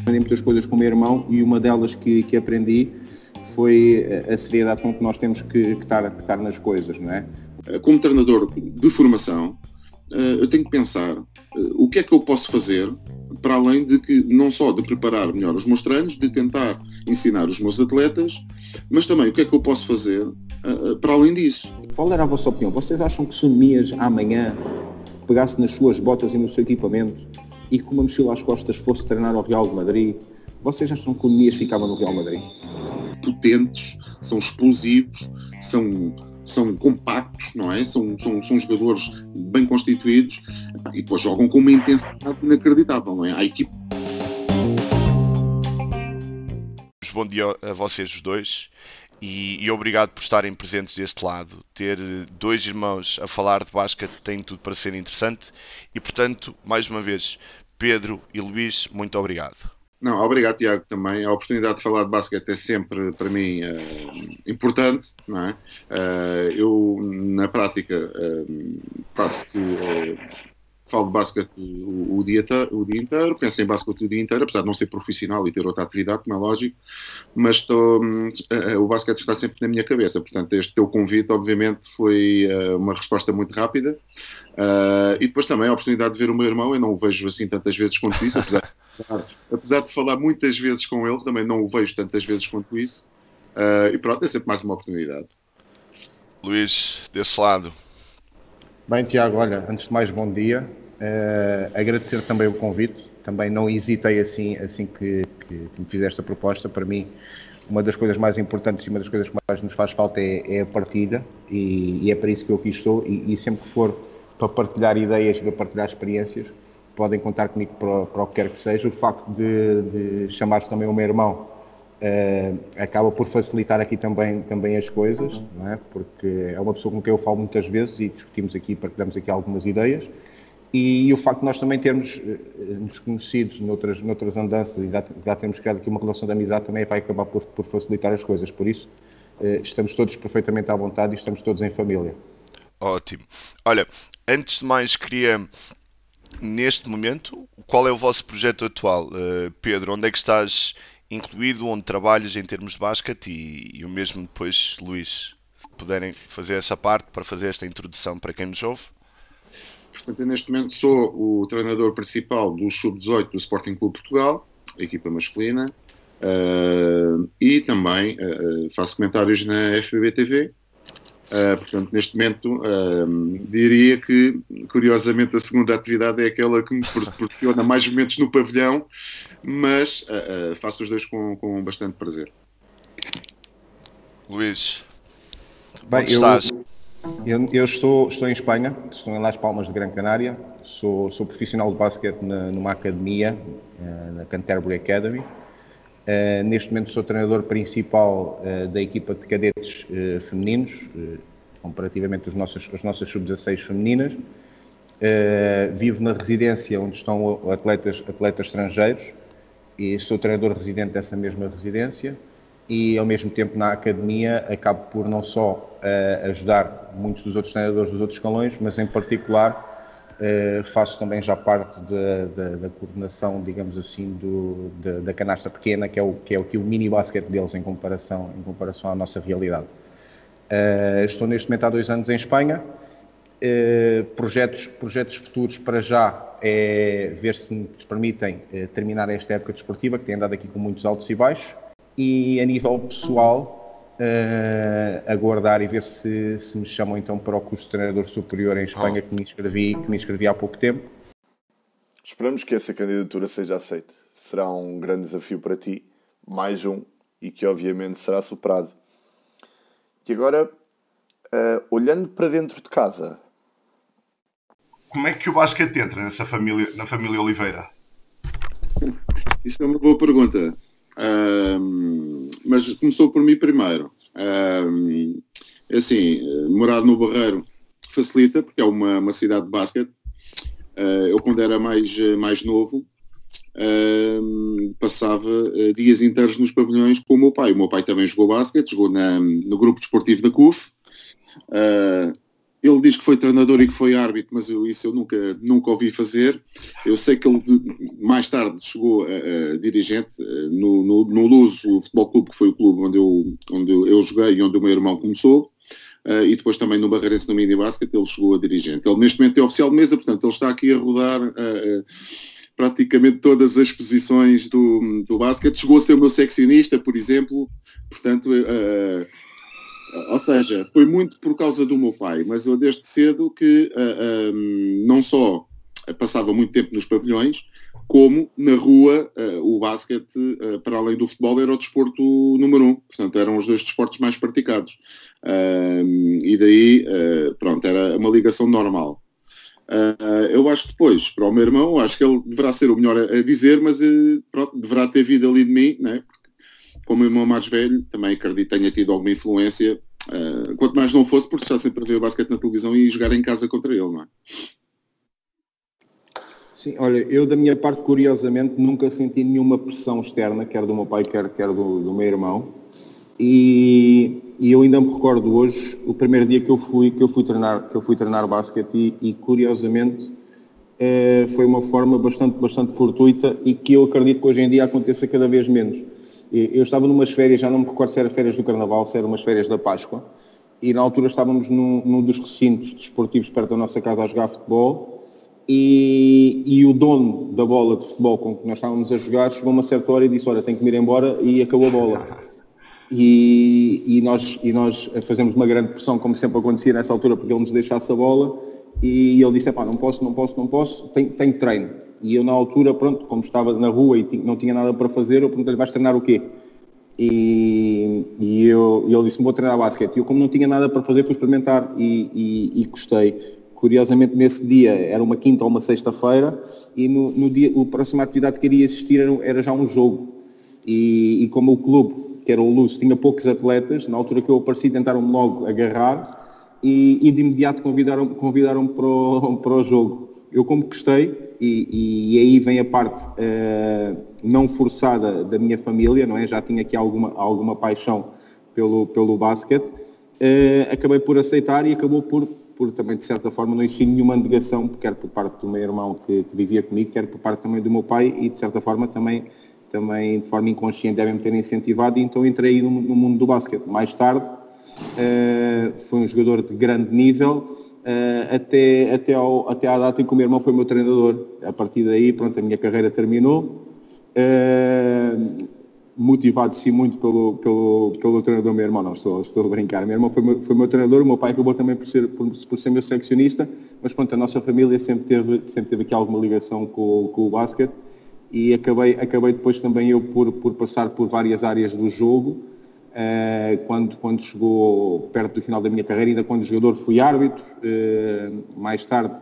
Aprendi muitas coisas com o meu irmão e uma delas que, que aprendi foi a seriedade com que nós temos que, que, estar, que estar nas coisas, não é? Como treinador de formação, eh, eu tenho que pensar eh, o que é que eu posso fazer para além de que não só de preparar melhor os meus treinos, de tentar ensinar os meus atletas, mas também o que é que eu posso fazer para além disso. Qual era a vossa opinião? Vocês acham que se o amanhã pegasse nas suas botas e no seu equipamento e com uma mochila às costas fosse treinar ao Real de Madrid, vocês acham que o Nemias ficava no Real Madrid? Potentes, são explosivos, são são compactos, não é? São, são, são jogadores bem constituídos e depois jogam com uma intensidade inacreditável, não é? A equipe. Bom dia a vocês os dois e, e, obrigado por estarem presentes deste lado. Ter dois irmãos a falar de basquete tem tudo para ser interessante e, portanto, mais uma vez, Pedro e Luís, muito obrigado. Não, obrigado Tiago também. A oportunidade de falar de basquete é sempre para mim uh, importante, não é? Uh, eu na prática uh, faço que falo de basquete o, o, dia, o dia inteiro, penso em basquete o dia inteiro, apesar de não ser profissional e ter outra atividade, como é lógico, mas estou, o basquete está sempre na minha cabeça. Portanto, este teu convite, obviamente, foi uma resposta muito rápida. e depois também a oportunidade de ver o meu irmão, eu não o vejo assim tantas vezes quanto isso, apesar Apesar de falar muitas vezes com ele, também não o vejo tantas vezes quanto isso. Uh, e pronto, é sempre mais uma oportunidade. Luís, desse lado. Bem, Tiago, olha, antes de mais, bom dia. Uh, agradecer também o convite. Também não hesitei assim, assim que, que, que me fizeste a proposta. Para mim, uma das coisas mais importantes e uma das coisas que mais nos faz falta é, é a partilha e, e, é para isso que eu aqui estou. E, e sempre que for para partilhar ideias, para partilhar experiências, podem contar comigo para, para o que quer que seja. O facto de, de chamar também o meu irmão uh, acaba por facilitar aqui também, também as coisas, uhum. é? porque é uma pessoa com quem eu falo muitas vezes e discutimos aqui, partilhamos aqui algumas ideias. E, o facto de nós também termos uh, nos conhecidos noutras, noutras andanças e já, já temos criado aqui uma relação de amizade também vai acabar por, por facilitar as coisas. Por isso, uh, estamos todos perfeitamente à vontade e estamos todos em família. Ótimo. Olha, antes de mais, queria neste momento, qual é o vosso projeto atual? Uh, Pedro, onde é que estás incluído, onde trabalhas em termos de basquete e, e o mesmo depois, Luís, puderem fazer essa parte para fazer esta introdução para quem nos ouve. Portanto, eu neste momento sou o treinador principal do Sub-18 do Sporting Clube Portugal, a equipa masculina, uh, e também uh, faço comentários na FBB TV, Uh, portanto, neste momento, uh, diria que, curiosamente, a segunda atividade é aquela que me proporciona mais momentos no pavilhão, mas uh, faço os dois com, com bastante prazer. Luís, Bem, onde eu, estás? Eu, eu, estou, estou em Espanha, estou em Las Palmas de Gran Canária, sou, sou profissional de basquete na, numa academia, na Canterbury Academy. Uh, neste momento sou treinador principal uh, da equipa de cadetes uh, femininos, comparativamente às nossas, as nossas sub-16 femininas. vivo na residência onde estão atletas, atletas estrangeiros e sou treinador residente dessa mesma residência e ao mesmo tempo na academia acabo por não só ajudar muitos dos outros treinadores dos outros escalões, mas em particular Uh, faço também já parte da, da, da coordenação, digamos assim, do, da, da, canastra pequena, que é, o, que é o, que o mini basquete deles em comparação, em comparação à nossa realidade. Uh, estou neste momento há dois anos em Espanha. Uh, projetos, projetos futuros para já é ver se nos permitem terminar esta época desportiva, que tem andado aqui com muitos altos e baixos. E a nível pessoal, uh, aguardar e ver se, se me chamam então para o curso de treinador superior em Espanha oh. que, me inscrevi, que me inscrevi há pouco tempo. Esperamos que essa candidatura seja aceita. Será um grande desafio para ti, mais um, e que obviamente será superado. E agora, uh, olhando para dentro de casa, como é que o basquete entra nessa família, na família Oliveira? Isso é uma boa pergunta. Mas começou por mim primeiro. É assim, morar no Barreiro facilita, porque é uma, uma cidade de basquete. Uh, eu, quando era mais, mais novo, uh, passava uh, dias inteiros nos pavilhões com o meu pai. O meu pai também jogou basquete, jogou na, no grupo desportivo da CUF. Ele diz que foi treinador e que foi árbitro, mas eu, isso eu nunca, nunca ouvi fazer. Eu sei que ele mais tarde chegou a, a dirigente no, no, no Luso Futebol Clube, que foi o clube onde eu, onde eu joguei e onde o meu irmão começou. Uh, e depois também no Barreirense no Mini Basket ele chegou a dirigente. Ele neste momento é oficial de mesa, portanto ele está aqui a rodar uh, praticamente todas as posições do, do basquete. Chegou a ser o meu seccionista, por exemplo, portanto, ou seja, foi muito por causa do meu pai, mas eu desde cedo que um, não só passava muito tempo nos pavilhões, como na rua uh, o basquete, uh, para além do futebol, era o desporto número um. Portanto, eram os dois desportos mais praticados. Uh, e daí, uh, pronto, era uma ligação normal. Uh, eu acho que depois, para o meu irmão, acho que ele deverá ser o melhor a, dizer, mas pronto, deverá ter vindo ali de mim, né? Como o irmão mais velho, também acredito que tenha tido alguma influência, quanto mais não fosse, porque está sempre a ver o basquete na televisão e jogar em casa contra ele, não é? Sim, olha, eu da minha parte, curiosamente, nunca senti nenhuma pressão externa, quer do meu pai, quer, quer do, do meu irmão. E, e, eu ainda me recordo hoje, o primeiro dia que eu fui, que eu fui treinar, que eu fui treinar basquete e, e curiosamente é, foi uma forma bastante, bastante fortuita e que eu acredito que hoje em dia aconteça cada vez menos. Eu estava numas férias, já não me recordo se era férias do Carnaval, se eram umas férias da Páscoa, e na altura estávamos num, num dos recintos desportivos perto da nossa casa a jogar futebol e, e, o dono da bola de futebol com que nós estávamos a jogar chegou a uma certa hora e disse, olha, tenho que ir embora e acabou a bola. E, e, nós, e nós fazemos uma grande pressão, como sempre acontecia nessa altura, porque ele nos deixasse a bola e ele disse, pá, não posso, não posso, não posso, tenho, tenho treino. E eu na altura, pronto, como estava na rua e não tinha nada para fazer, eu perguntei-lhe, vais treinar o quê? E, e eu, ele disse, vou treinar basquete. E eu, como não tinha nada para fazer, fui experimentar e, e, e gostei. Curiosamente, nesse dia, era uma quinta ou uma sexta-feira, e no, no, dia, a próxima atividade que iria assistir era, era já um jogo. E, e como o clube que era o Luz, tinha poucos atletas, na altura que eu apareci tentaram-me logo agarrar e, e de imediato convidaram-me convidaram para, para o jogo. Eu como gostei, e, e aí vem a parte uh, não forçada da minha família, não é? Já tinha aqui alguma, alguma paixão pelo, pelo basquete, uh, acabei por aceitar e acabou por, por também, de certa forma, não existir nenhuma negação, quer por parte do meu irmão que, que vivia comigo, quer por parte também do meu pai e, de certa forma, também também de forma inconsciente devem me ter incentivado e então entrei no, no mundo do basquete. Mais tarde uh, fui um jogador de grande nível uh, até, até, ao, até à data em que o meu irmão foi meu treinador. A partir daí, pronto, a minha carreira terminou. Uh, motivado sim muito pelo, pelo, pelo treinador do meu irmão, não estou, estou a brincar. Meu irmão foi meu, foi meu treinador, o meu pai acabou também por ser, por, por ser meu seccionista, mas pronto, a nossa família sempre teve, sempre teve aqui alguma ligação com, com o basquete e acabei, acabei depois também eu por, por passar por várias áreas do jogo, quando, quando chegou perto do final da minha carreira, ainda quando jogador fui árbitro, uh, mais tarde,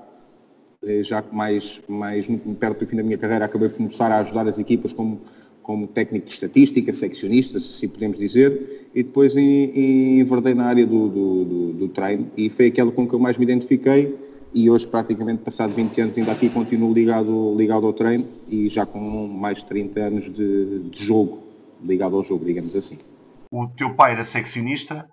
uh, já mais, mais perto do fim da minha carreira, acabei por começar a ajudar as equipas como, como técnico de estatística, seccionista, se podemos dizer, e depois enverdei na área do, do, do, do treino e foi aquela com que eu mais me identifiquei e hoje praticamente passado 20 anos ainda aqui continuo ligado, ligado ao treino e já com mais de 30 anos de, de jogo, ligado ao jogo, digamos assim. O teu pai era seccionista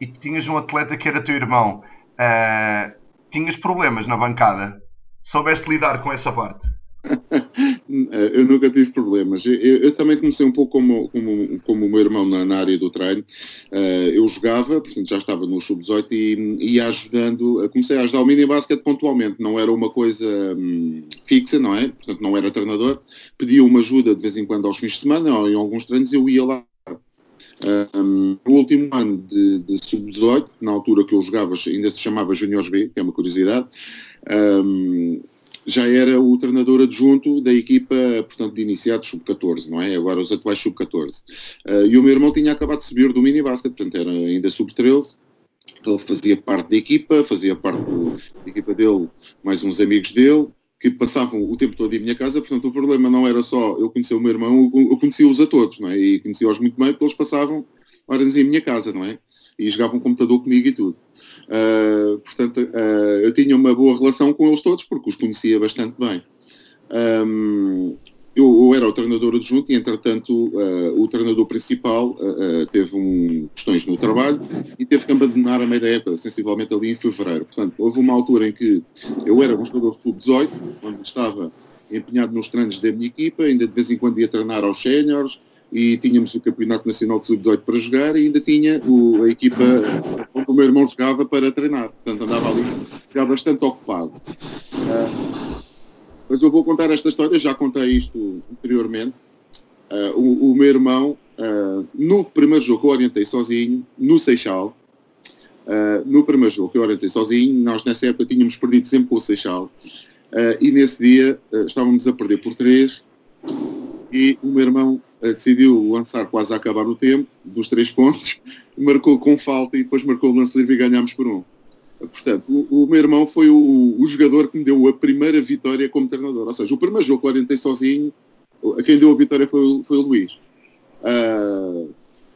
e tinhas um atleta que era teu irmão. Uh, tinhas problemas na bancada. Soubeste lidar com essa parte? eu nunca tive problemas. Eu, eu, também comecei um pouco como, como, como o meu irmão na, na área do treino. Uh, eu jogava, portanto já estava no sub-18 e ia ajudando, comecei a ajudar o mini basquete pontualmente, não era uma coisa hum, fixa, não é? Portanto não era treinador. Pedia uma ajuda de vez em quando aos fins de semana ou em alguns treinos eu ia lá. Um, no último ano de, de sub-18, na altura que eu jogava, ainda se chamava Juniors B, que é uma curiosidade, um, já era o treinador adjunto da equipa, portanto, de iniciados sub-14, não é? Agora os atuais sub-14. Uh, eh, e o meu irmão tinha acabado de subir do mini basket, portanto era ainda sub-13. Ele fazia parte da equipa, fazia parte da equipa dele, mais uns amigos dele, que passavam o tempo todo em minha casa, portanto o problema não era só eu conhecer o meu irmão, eu conhecia-os a todos, não é? E conhecia-os muito bem porque eles passavam horas em minha casa, não é? E jogavam computador comigo e tudo. Uh, portanto, uh, eu tinha uma boa relação com eles todos, porque os conhecia bastante bem. Um, eu, eu, era o treinador adjunto e, entretanto, uh, o treinador principal uh, teve um, questões no trabalho e teve que abandonar a meia da época, sensivelmente ali em fevereiro. Portanto, houve uma altura em que eu era um jogador sub-18, quando estava empenhado nos treinos da minha equipa, ainda de vez em quando ia treinar aos séniores e tínhamos o Campeonato Nacional de Sub-18 para jogar e ainda tinha o, a equipa onde o meu irmão jogava para treinar. Portanto, andava ali já bastante ocupado. Uh, mas eu vou contar esta história, já contei isto anteriormente. Uh, o, o, meu irmão, uh, no primeiro jogo que eu orientei sozinho, no Seixal, uh, no primeiro jogo que eu orientei sozinho, nós nessa época tínhamos perdido sempre com o Seixal, e nesse dia estávamos a perder por três, e o meu irmão decidiu lançar quase a acabar o tempo, dos três pontos, marcou com falta e depois marcou o lance livre e ganhámos por um. Portanto, o, o meu irmão foi o, o, jogador que me deu a primeira vitória como treinador. Ou seja, o primeiro jogo que eu orientei sozinho, a quem deu a vitória foi, foi o Luís. Uh,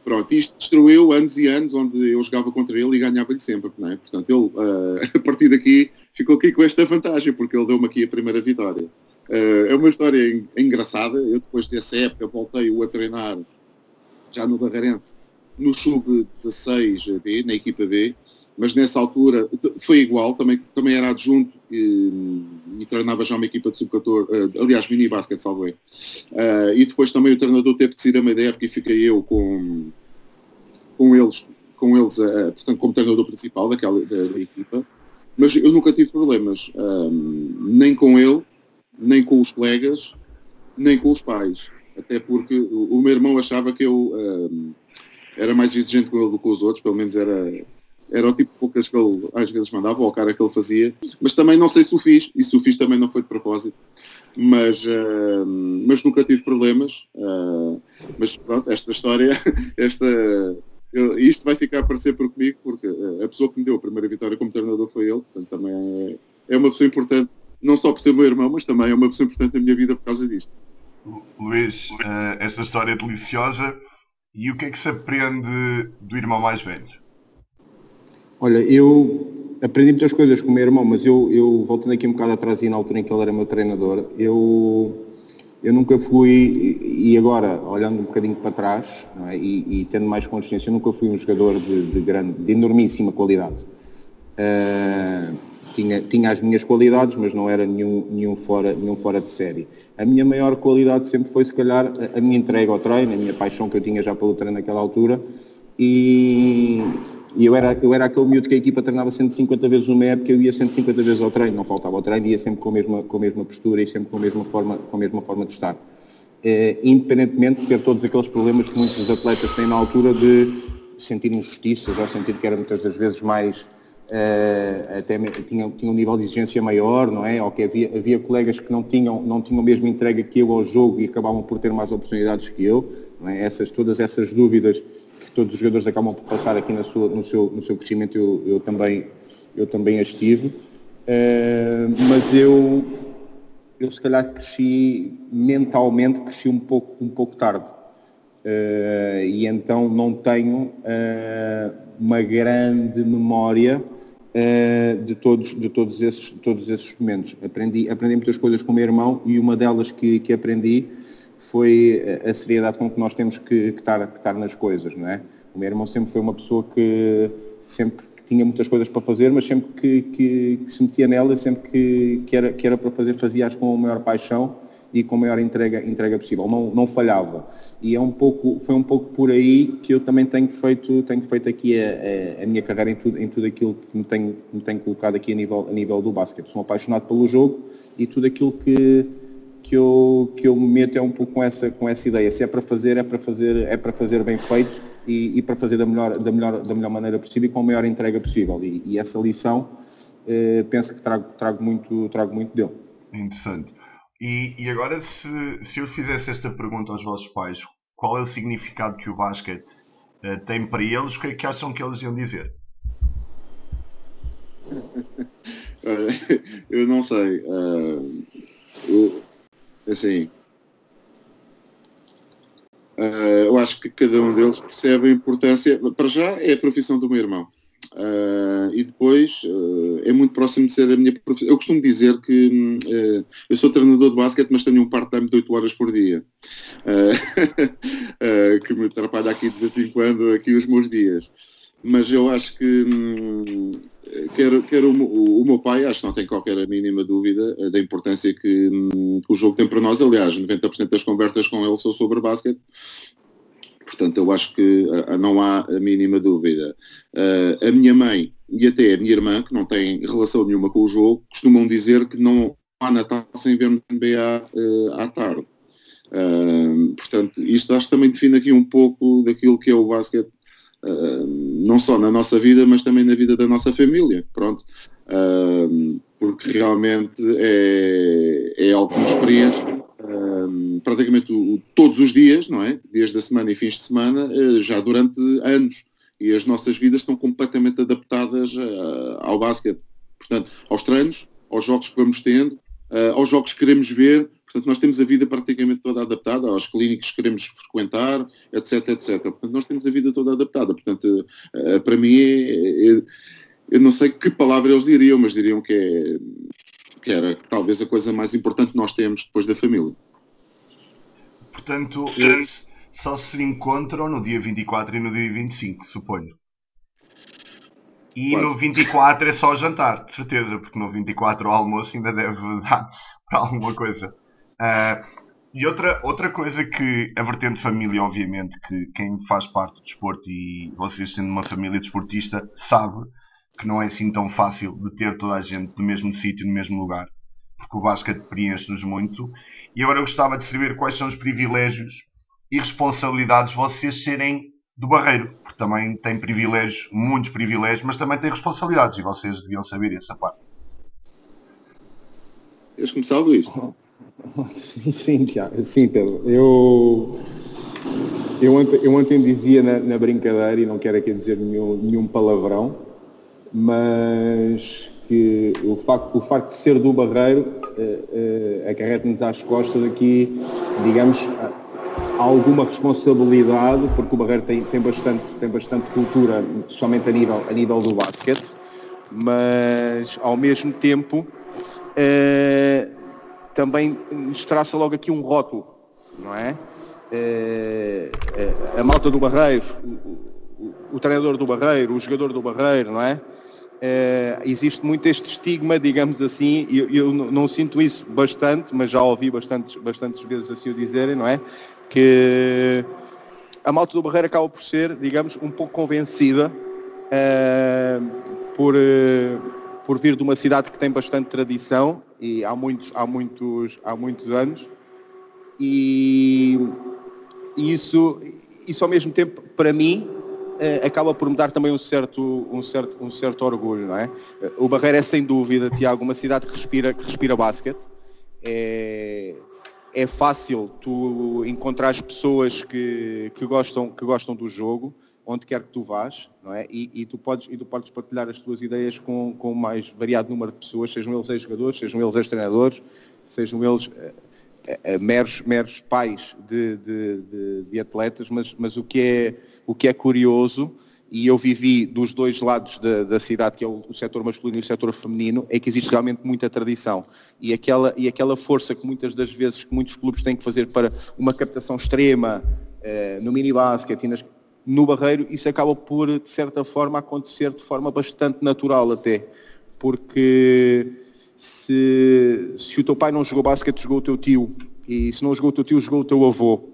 pronto, isto destruiu anos e anos onde eu jogava contra ele e ganhava-lhe sempre. É? Portanto, ele, uh, a partir daqui, ficou aqui com esta vantagem, porque ele deu-me aqui a primeira vitória. Uh, é uma história engraçada. Eu, depois dessa época, voltei-o a treinar já no Barreirense, no Sub-16 B, na equipa B mas nessa altura foi igual, também, também era adjunto e, e treinava já uma equipa de sub-14, uh, eh, aliás, mini basket, salvo uh, e depois também o treinador teve que sair a meio da época e fiquei eu com, com eles, com eles uh, portanto, como treinador principal daquela da, da equipa, mas eu nunca tive problemas, um, nem com ele, nem com os colegas, nem com os pais, até porque o, o meu irmão achava que eu um, era mais exigente com ele do que com os outros, pelo menos era era o tipo de poucas que ele às vezes mandava, ou a cara que ele fazia, mas também não sei se o fiz, e se o fiz também não foi de propósito, mas, uh, mas nunca tive problemas. Uh, mas pronto, esta história, esta, eu, isto vai ficar a aparecer por comigo, porque a pessoa que me deu a primeira vitória como treinador foi ele, portanto também é, é uma pessoa importante, não só por ser meu irmão, mas também é uma pessoa importante na minha vida por causa disto. Luís, uh, esta história é deliciosa. E o que é que se aprende do irmão mais velho? Olha, eu aprendi muitas coisas com o meu irmão, mas eu, eu voltando aqui um bocado atrás e na altura em que ele era meu treinador, eu, eu nunca fui, e agora, olhando um bocadinho para trás é? e, e, tendo mais consciência, eu nunca fui um jogador de, de grande, de enormíssima qualidade. Uh, tinha, tinha as minhas qualidades, mas não era nenhum, nenhum, fora, nenhum fora de série. A minha maior qualidade sempre foi, se calhar, a, a minha entrega ao treino, a minha paixão que eu tinha já pelo treino naquela altura, e, e eu era, eu era aquele miúdo que a equipa treinava 150 vezes numa época, eu ia 150 vezes ao treino, não faltava ao treino, ia sempre com a mesma, com a mesma postura e sempre com a mesma forma, com a mesma forma de estar. É, independentemente de ter todos aqueles problemas que muitos atletas têm na altura de sentir injustiças ou sentir que era muitas das vezes mais Uh, até tinha, tinha um nível de exigência maior, não é? Ou que havia, havia colegas que não tinham, não tinham a mesma entrega que eu ao jogo e acabavam por ter mais oportunidades que eu. É? Essas, todas essas dúvidas que todos os jogadores acabam por passar aqui na sua, no, seu, no seu crescimento, eu, eu, também, eu também as tive. Uh, mas eu, eu se calhar cresci mentalmente, cresci um pouco, um pouco tarde. Uh, e então não tenho uh, uma grande memória de, todos, de todos, esses, todos esses momentos. Aprendi, aprendi muitas coisas com o meu irmão e uma delas que, que aprendi foi a seriedade com que nós temos que, que, estar, que estar nas coisas, não é? O meu irmão sempre foi uma pessoa que sempre tinha muitas coisas para fazer, mas sempre que, que, que se metia nela, sempre que, que, era, que era para fazer, fazia-as com a maior paixão e com a maior entrega, entrega possível. Não, não falhava. E é um pouco, foi um pouco por aí que eu também tenho feito, tenho feito aqui a, a, a minha carreira em tudo, em tudo aquilo que me tenho, me tenho colocado aqui a nível, a nível do basquete. Sou apaixonado pelo jogo e tudo aquilo que, que eu, que eu me meto é um pouco com essa, com essa ideia. Se é para fazer, é para fazer, é para fazer bem feito e, e para fazer da melhor, da, melhor, da melhor maneira possível e com a maior entrega possível. E, e essa lição eh, penso que trago, trago, muito, trago muito dele. Interessante. E, e agora, se, se eu fizesse esta pergunta aos vossos pais, qual é o significado que o basquete eh, tem para eles, o que é que acham que eles iam dizer? eu não sei. Uh, eu, assim, uh, eu acho que cada um deles percebe a importância. Para já é a profissão do meu irmão. Uh, e depois uh, é muito próximo de ser a minha profissão. Eu costumo dizer que uh, eu sou treinador de basquete, mas tenho um part-time de 8 horas por dia, que me atrapalha aqui de vez em quando aqui os meus dias. Mas eu acho que um, quer, quer o, o, meu pai, acho que não tem qualquer mínima dúvida da importância que, um, que o jogo tem para nós. Aliás, 90% das conversas com ele são sobre basquete Portanto, eu acho que uh, não há a mínima dúvida. Uh, a minha mãe e até a minha irmã, que não têm relação nenhuma com o jogo, costumam dizer que não há Natal sem vermos NBA uh, à tarde. portanto, isto acho que também define aqui um pouco daquilo que é o basquete, não só na nossa vida, mas também na vida da nossa família. Pronto. porque realmente é, é algo que nos preenche praticamente o, todos os dias, não é? Dias da semana e fins de semana, uh, já durante anos. E as nossas vidas estão completamente adaptadas uh, ao basquete. Portanto, aos treinos, aos jogos que vamos tendo, uh, aos jogos que queremos ver. Portanto, nós temos a vida praticamente toda adaptada, aos clínicos que queremos frequentar, etc, etc. Portanto, nós temos a vida toda adaptada. Portanto, para mim, é, é, eu não sei que palavra eles diriam, mas diriam que é que era talvez a coisa mais importante que nós temos depois da família. Portanto, só se encontram no dia 24 e no dia 25, suponho. E Quase. no 24 é só jantar, de certeza, porque no 24 o almoço ainda deve dar para alguma coisa. Uh, e outra, outra coisa que a vertente família, obviamente, que quem faz parte do desporto e vocês sendo uma família desportista, sabe que não é assim tão fácil de ter toda a gente no mesmo sítio, no mesmo lugar, porque o basquete preenche-nos muito. E agora eu gostava de saber quais são os privilégios e responsabilidades vocês serem do Barreiro, porque também tem privilégios, muitos privilégios, mas também tem responsabilidades e vocês deviam saber essa parte. Queres começar, Luís? Sim, sim, Tiago. Sim, Pedro. Eu, eu, ontem, eu ontem dizia na, na, brincadeira, e não quero aqui dizer nenhum, nenhum palavrão, mas que o facto, o facto de ser do Barreiro uh, uh, acarreta-nos às costas aqui, digamos, alguma responsabilidade, porque o Barreiro tem, tem, bastante, tem bastante cultura, especialmente a nível, a nível do basquete, mas ao mesmo tempo uh, também nos traça logo aqui um rótulo, não é? a malta do Barreiro, o, treinador do Barreiro, o jogador do Barreiro, não é? é, existe muito este estigma, digamos assim, e eu, eu, não sinto isso bastante, mas já ouvi bastantes, bastantes vezes assim o dizerem, não é? Que a malta do Barreiro acaba por ser, digamos, um pouco convencida por, por vir de uma cidade que tem bastante tradição e há muitos, há muitos, há muitos anos e, e isso, isso ao mesmo tempo, para mim, uh, acaba por me dar também um certo, um certo, um certo orgulho, não é? O Barreiro é sem dúvida, Tiago, uma cidade que respira, que respira basquete. É, é fácil tu encontrar as pessoas que, que, gostam, que gostam do jogo, onde quer que tu vás, não é? E, e, tu, podes, e tu podes partilhar as tuas ideias com, com o mais variado número de pessoas, sejam eles ex-jogadores, sejam eles ex-treinadores, sejam eles uh, meros, meros pais de, de, de, de, atletas, mas, mas o, que é, o que é curioso, e eu vivi dos dois lados da, da cidade, que é o, o setor masculino e o setor feminino, é que existe realmente muita tradição. E aquela, e aquela força que muitas das vezes que muitos clubes têm que fazer para uma captação extrema eh, no mini-basket e nas, no Barreiro, isso acaba por, de certa forma, acontecer de forma bastante natural até. Porque se, se o teu pai não jogou basquete, jogou o teu tio. E se não jogou o teu tio, jogou o teu avô.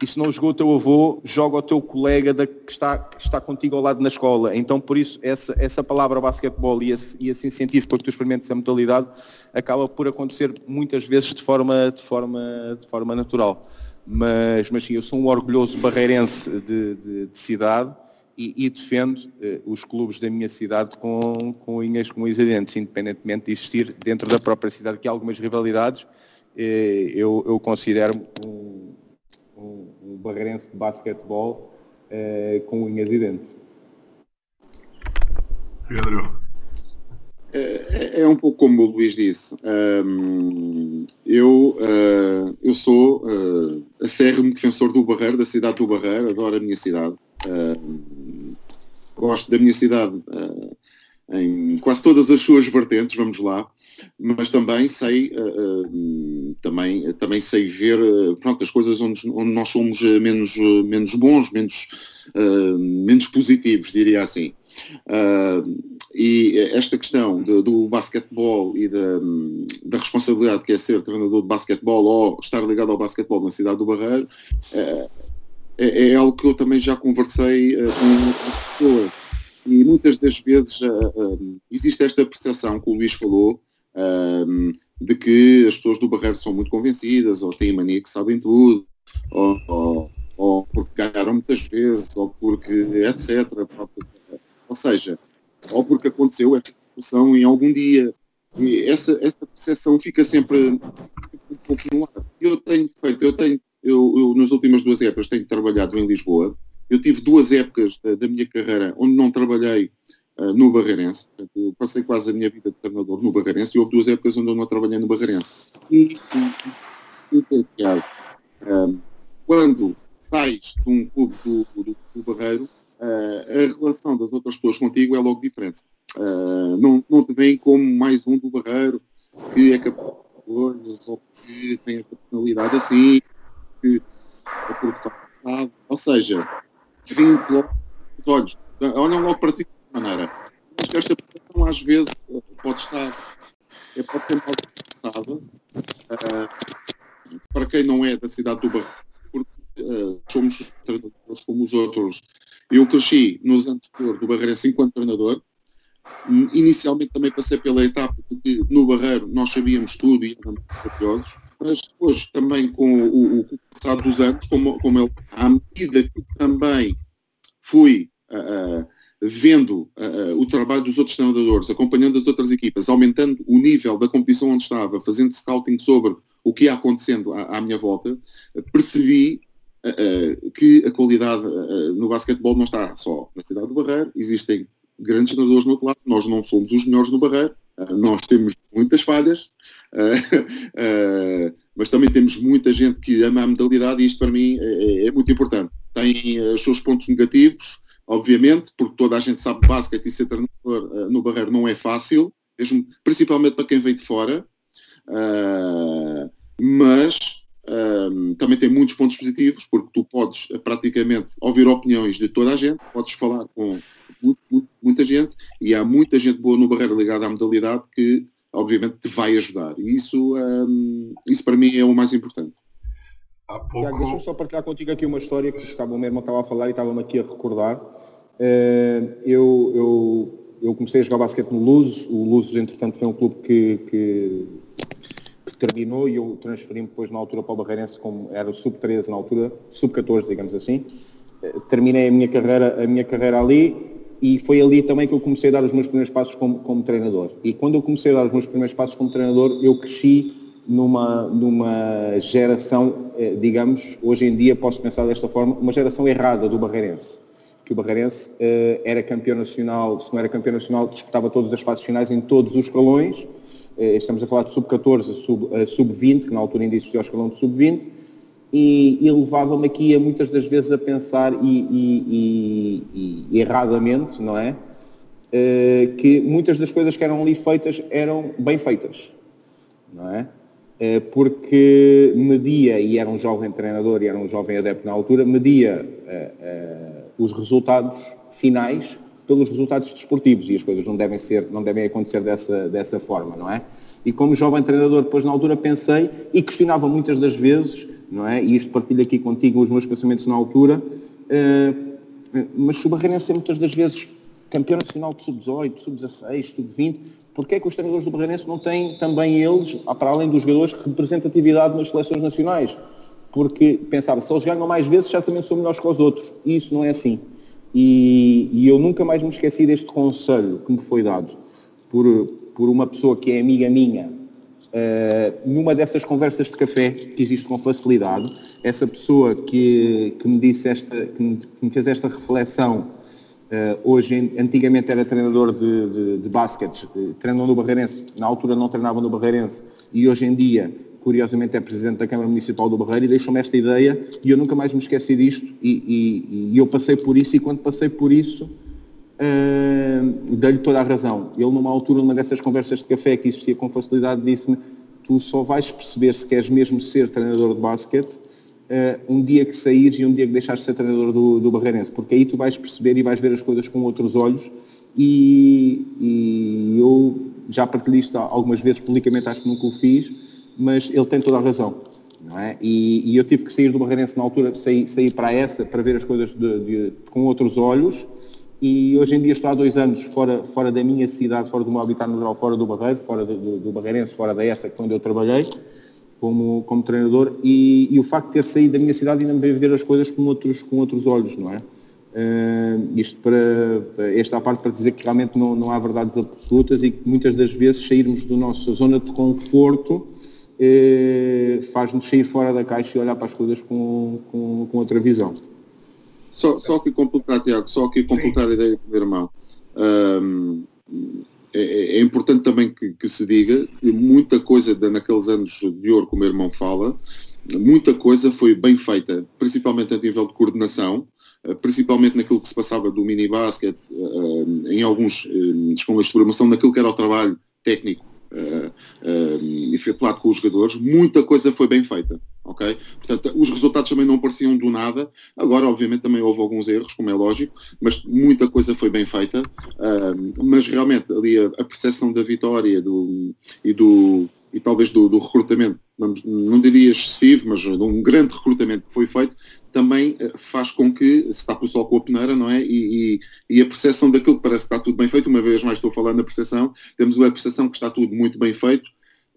E se não jogou o teu avô, joga o teu colega da, que, está, que está contigo ao lado na escola. Então, por isso, essa, essa palavra basquetebol e esse, e esse incentivo para que tu experimentes a modalidade acaba por acontecer muitas vezes de forma, de forma, de forma natural. Mas, mas sim, eu sou um orgulhoso barreirense de, de, de cidade e, e defendo eh, os clubes da minha cidade com, com unhas com unhas dentes, independentemente de existir dentro da própria cidade que há algumas rivalidades, eh, eu, eu considero um, um, um barreirense de basquetebol eh, com unhas e dentes. Pedro. É, é, é um pouco como o Luís disse. Um, eu, uh, eu sou uh, acérrimo defensor do Barreiro, da cidade do Barreiro, adoro a minha cidade. Uh, gosto da minha cidade uh, em quase todas as suas vertentes, vamos lá, mas também sei, uh, uh, também, também sei ver pronto, as coisas onde, onde nós somos menos, menos bons, menos, menos positivos, diria assim. E esta questão do, do basquetebol e da, da, responsabilidade que é ser treinador de basquetebol ou estar ligado ao basquetebol na cidade do Barreiro é, é, algo que eu também já conversei com pessoas e muitas das vezes existe esta percepção que o Luís falou de que as pessoas do Barreiro são muito convencidas ou têm mania que sabem tudo ou, ou, ou porque ganharam muitas vezes ou porque etc. Ou seja, ou porque aconteceu esta situação em algum dia. E essa, essa percepção fica sempre um pouco no ar. Eu tenho feito, eu tenho, eu, eu nas últimas duas épocas tenho trabalhado em Lisboa eu tive duas épocas da, da minha carreira onde não trabalhei uh, no Barreirense. Eu passei quase a minha vida de treinador no Barreirense e houve duas épocas onde eu não trabalhei no Barreirense. E, e, e, um, quando sais de um clube do, do, do Barreiro, uh, a relação das outras pessoas contigo é logo diferente. Uh, não, não te veem como mais um do Barreiro que é capaz de coisas ou que tem a personalidade assim, que é porque está ou seja, vindo logo os olhos, olham logo para ti de maneira. Acho que esta posição às vezes pode estar, é, pode ser mal interpretada uh, para quem não é da cidade do Barreiro, porque somos treinadores como os outros. Eu cresci nos anos do Barreirense enquanto treinador. Inicialmente também passei pela etapa de no Barreiro nós sabíamos tudo e éramos maravilhosos mas depois também com o, o passado dos anos, como, como ele, à medida que também fui uh, vendo uh, o trabalho dos outros treinadores, acompanhando as outras equipas, aumentando o nível da competição onde estava, fazendo scouting sobre o que ia acontecendo à, à minha volta, percebi que a qualidade no basquetebol não está só na cidade do Barreiro, existem grandes treinadores no outro lado, nós não somos os melhores no Barreiro, nós temos muitas falhas, mas também temos muita gente que ama a modalidade e isto para mim é, muito importante. Tem os seus pontos negativos, obviamente, porque toda a gente sabe que basquete e ser treinador no Barreiro não é fácil, mesmo, principalmente para quem vem de fora, mas uh, também tem muitos pontos positivos, porque tu podes praticamente ouvir opiniões de toda a gente, podes falar com muito, muito, muita gente e há muita gente boa no Barreiro ligada à modalidade que obviamente te vai ajudar. E isso, um, isso para mim é o mais importante. Há pouco... Deixa-me só partilhar contigo aqui uma história que estava, o meu irmão estava a falar e estava-me aqui a recordar. Uh, eu, eu, eu comecei a jogar basquete no Luz, o Luz, entretanto, foi um clube que, que terminou e eu transferi-me depois na altura para o Barreirense, como era o sub-13 na altura, sub-14, digamos assim. Uh, terminei a minha carreira, a minha carreira ali e foi ali também que eu comecei a dar os meus primeiros passos como, como treinador. E quando eu comecei a dar os meus primeiros passos como treinador, eu cresci numa, numa geração, eh, digamos, hoje em dia posso pensar desta forma, uma geração errada do Barreirense. Que o Barreirense eh, era campeão nacional, se não era campeão nacional, disputava todas as fases finais em todos os escalões. Eh, estamos a falar de sub-14 a sub-20, que na altura ainda existia o escalão de sub-20 e, e levava-me aqui a muitas das vezes a pensar e, e, e erradamente, não é? Uh, que muitas das coisas que eram ali feitas eram bem feitas, não é? Uh, porque media, e era um jovem treinador e era um jovem adepto na altura, media uh, os resultados finais pelos resultados desportivos e as coisas não devem ser, não devem acontecer dessa, dessa forma, não é? E como jovem treinador, depois na altura pensei e questionava muitas das vezes não é? E isto partilho aqui contigo os meus pensamentos na altura, uh, mas Barreirense é muitas das vezes campeão nacional de sub-18, sub-16, sub-20, porquê é que os treinadores do Barreirense não têm também eles, para além dos jogadores, representatividade nas seleções nacionais? Porque pensava, se eles ganham mais vezes, certamente são melhores que os outros. E isso não é assim. E, e eu nunca mais me esqueci deste conselho que me foi dado por, por uma pessoa que é amiga minha, Uh, numa dessas conversas de café que existe com facilidade, essa pessoa que, que me disse esta, que me, que me fez esta reflexão, uh, hoje antigamente era treinador de, de, de basquete, treinou no Barreirense, na altura não treinava no Barreirense e hoje em dia, curiosamente, é presidente da Câmara Municipal do Barreiro e deixou-me esta ideia e eu nunca mais me esqueci disto e, e, e eu passei por isso e quando passei por isso uh, dei-lhe toda a razão. Ele, numa altura, numa dessas conversas de café que existia com facilidade, disse-me tu só vais perceber se queres mesmo ser treinador de basquete uh, um dia que saíres e um dia que deixares de ser treinador do, do Barreirense, porque aí tu vais perceber e vais ver as coisas com outros olhos e, e eu já partilhei isto algumas vezes publicamente, acho que nunca o fiz, mas ele tem toda a razão. É? E, e, eu tive que sair do Barreirense na altura, sair, sair para essa, para ver as coisas de, de, com outros olhos. E hoje em dia estou há dois anos fora, fora da minha cidade, fora do meu habitat natural, fora do Barreiro, fora do, do, do Barreirense, fora da essa, onde eu trabalhei como, como treinador. E, e, o facto de ter saído da minha cidade ainda me ver as coisas com outros, com outros olhos, não é? Uh, isto para, esta parte para dizer que realmente não, não há verdades absolutas e que muitas das vezes sairmos da nossa zona de conforto eh, faz-nos sair fora da caixa e olhar para as coisas com, com, com outra visão. Só, só que completar, Tiago, só que completar a ideia do meu irmão. Um, é, é, importante também que, que, se diga que muita coisa naqueles anos de ouro, como o meu irmão fala, muita coisa foi bem feita, principalmente a nível de coordenação, eh, principalmente naquilo que se passava do mini basket, eh, em alguns eh, escolas de formação, naquilo que era o trabalho técnico uh, uh, efetuado com os jogadores, muita coisa foi bem feita. ok? Portanto, os resultados também não pareciam do nada. Agora, obviamente, também houve alguns erros, como é lógico, mas muita coisa foi bem feita. Uh, mas realmente, ali a, a percepção da vitória do, e do e talvez do, do recrutamento, não, não diria excessivo, mas de um grande recrutamento que foi feito, também eh, faz com que se está o sol com a peneira, não é? E, e, e, a percepção daquilo que parece que está tudo bem feito, uma vez mais estou falando da percepção, temos a percepção que está tudo muito bem feito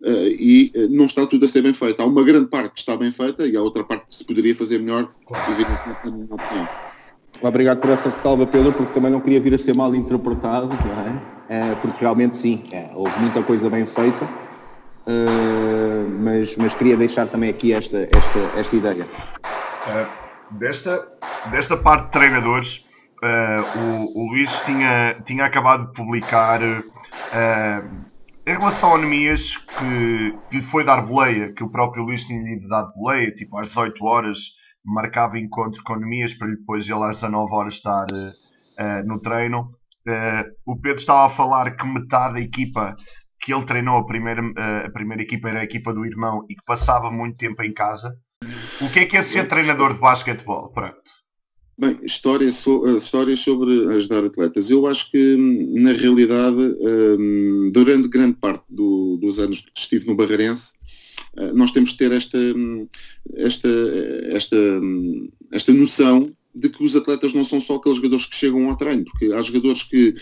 uh, e uh, não está tudo a ser bem feito. Há uma grande parte que está bem feita e há outra parte que se poderia fazer melhor, evidentemente, na minha opinião. Obrigado por essa ressalva, Pedro, porque também não queria vir a ser mal interpretado, não é? é porque realmente sim, é, houve muita coisa bem feita, uh, mas, mas queria deixar também aqui esta, esta, esta ideia. Uh, desta, desta parte de treinadores, uh, o, o, Luís tinha, tinha acabado de publicar uh, em relação a Nemias que, que lhe foi dar boleia, que o próprio Luís tinha lhe dado boleia, tipo às 18 horas marcava encontro com Nemias para depois ele às 19 horas estar uh, no treino. o Pedro estava a falar que metade da equipa que ele treinou, a primeira, a primeira equipa era a equipa do irmão e que passava muito tempo em casa. O que é que é ser treinador de basquetebol? Pronto. Bem, histórias, so, eh, histórias sobre ajudar atletas. Eu acho que, na realidade, um, durante grande parte do, dos anos que estive no Barreirense, uh, nós temos que ter esta, esta, esta, esta noção de que os atletas não são só aqueles jogadores que chegam ao treino, porque há jogadores que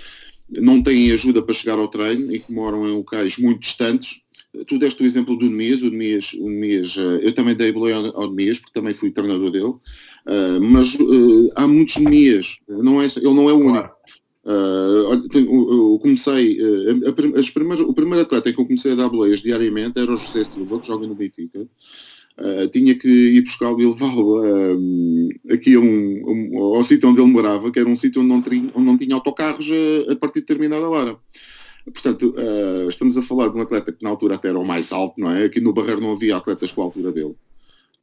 não têm ajuda para chegar ao treino e que moram em locais muito distantes Tu deste o exemplo do Nemias, o Nemias, o Nemias eh, eu também dei boleia ao Nemias, porque também fui treinador dele, uh, mas uh, há muitos Nemias, não é, ele não é o único. Uh, eu comecei, uh, as primeiras, o primeiro atleta que eu comecei a dar boleias diariamente era o José Silva, que joga no Benfica. Uh, tinha que ir buscá-lo e levá-lo aqui a um, um, ao sítio onde ele morava, que era um sítio onde não, tinha, onde não tinha autocarros a, a partir de determinada hora. Portanto, uh, estamos a falar de um atleta que na altura até era o mais alto, não é? Aqui no Barreiro não havia atletas com a altura dele.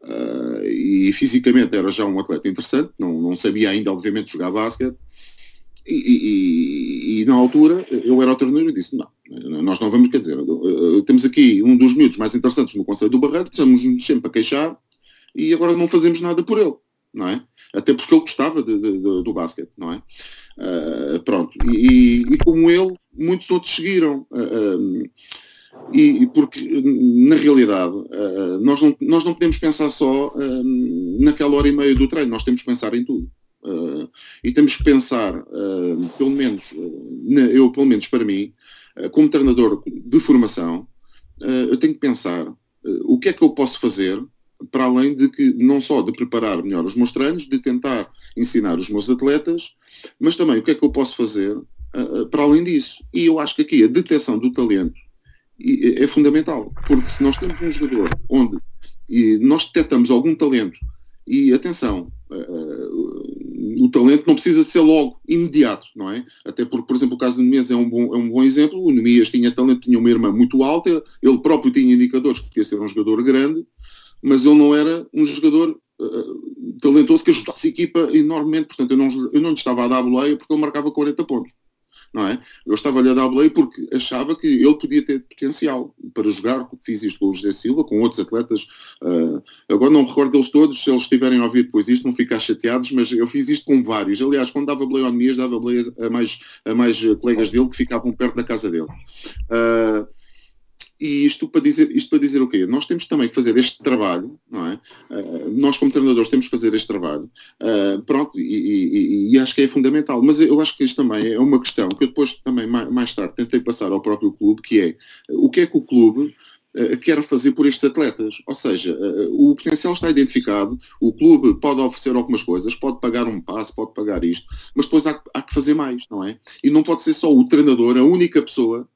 Uh, e fisicamente era já um atleta interessante, não, não sabia ainda, obviamente, jogar basquete. E, e, e, na altura eu era o treinador e disse, não, nós não vamos, quer dizer, temos aqui um dos miúdos mais interessantes no Conselho do Barreiro, estamos sempre a queixar e agora não fazemos nada por ele, não é? Até porque ele gostava de, de, de, do basquete, não é? Uh, pronto, e, e, como ele, muitos outros seguiram. Uh, e, porque, na realidade, uh, nós, não, nós não podemos pensar só naquela hora e meia do treino, nós temos que pensar em tudo. e temos que pensar, pelo menos, eu, pelo menos para mim, como treinador de formação, eu tenho que pensar o que é que eu posso fazer para além de que não só de preparar melhor os meus treinos, de tentar ensinar os meus atletas, mas também o que é que eu posso fazer uh, para além disso. E eu acho que aqui a detecção do talento é fundamental, porque se nós temos um jogador onde e nós detectamos algum talento, e atenção, uh, o talento não precisa ser logo imediato, não é? Até porque, por exemplo, o caso do Nemias é um bom, é um bom exemplo. O Nemias tinha talento, tinha uma irmã muito alta, ele próprio tinha indicadores que podia ser um jogador grande, mas ele não era um jogador uh, talentoso que ajudasse a equipa enormemente. Portanto, eu não, eu não lhe estava a dar a boleia porque ele marcava 40 pontos não é? Eu estava-lhe a dar boleia porque achava que ele podia ter potencial para jogar, fiz isto com o José Silva, com outros atletas, uh, agora não me recordo deles todos, se eles estiverem a ouvir depois isto, não ficar chateados, mas eu fiz isto com vários. Aliás, quando dava boleia ao Nemias, dava boleia a mais, a mais colegas dele que ficavam perto da casa dele. Uh, e isto para dizer, isto para dizer o quê? Nós temos também que fazer este trabalho, não é? Uh, nós como treinadores temos que fazer este trabalho, uh, pronto, e, e, e, acho que é fundamental. Mas eu acho que isto também é uma questão que eu depois também mais, tarde tentei passar ao próprio clube, que é o que é que o clube uh, quer fazer por estes atletas. Ou seja, o potencial está identificado, o clube pode oferecer algumas coisas, pode pagar um passe, pode pagar isto, mas depois há, há que fazer mais, não é? E não pode ser só o treinador, a única pessoa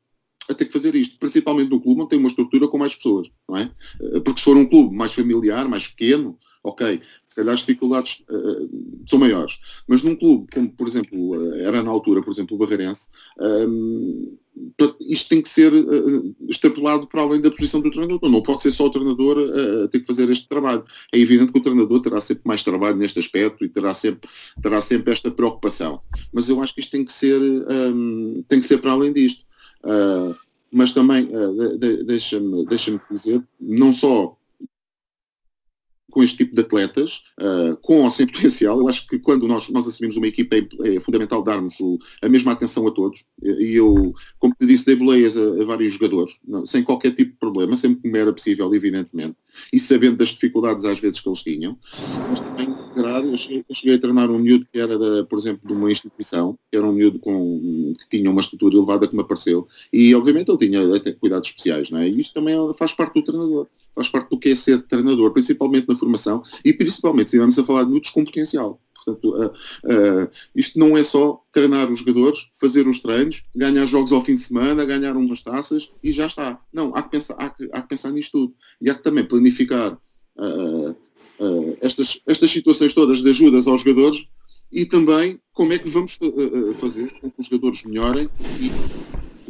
a ter que fazer isto, principalmente no clube onde tem uma estrutura com mais pessoas, não é? Eh, porque se for um clube mais familiar, mais pequeno, ok, se calhar as dificuldades uh, são maiores. Mas num clube, como por exemplo era na altura, por exemplo, o Barreirense, um, isto tem que ser uh, extrapolado para além da posição do treinador. Não pode ser só o treinador a, ter que fazer este trabalho. É evidente que o treinador terá sempre mais trabalho neste aspecto e terá sempre, terá sempre esta preocupação. Mas eu acho que isto tem que ser, um, tem que ser para além disto. Uh, mas também, uh, de, deixa-me deixa dizer, não só com este tipo de atletas, uh, com ou sem potencial. Eu acho que quando nós, nós assumimos uma equipa é, é fundamental darmos o, a mesma atenção a todos. E eu, como te disse, dei boleias a, a, vários jogadores, não, sem qualquer tipo de problema, sempre que me era possível, evidentemente, e sabendo das dificuldades às vezes que eles tinham. Mas também, eu cheguei, cheguei a treinar um miúdo que era, da, por exemplo, de uma instituição, que era um miúdo com, que tinha uma estrutura elevada que me apareceu, e obviamente ele tinha até cuidados especiais, não é? E isto também faz parte do treinador faz parte do que é ser treinador, principalmente na formação e principalmente estivermos a falar de miúdos com potencial. Portanto, uh, uh, isto não é só treinar os jogadores, fazer os treinos, ganhar jogos ao fim de semana, ganhar umas taças e já está. Não, há que pensar, há que, há que pensar nisto tudo. E há que também planificar uh, estas, estas situações todas de ajudas aos jogadores e também como é que vamos fazer com que os jogadores melhorem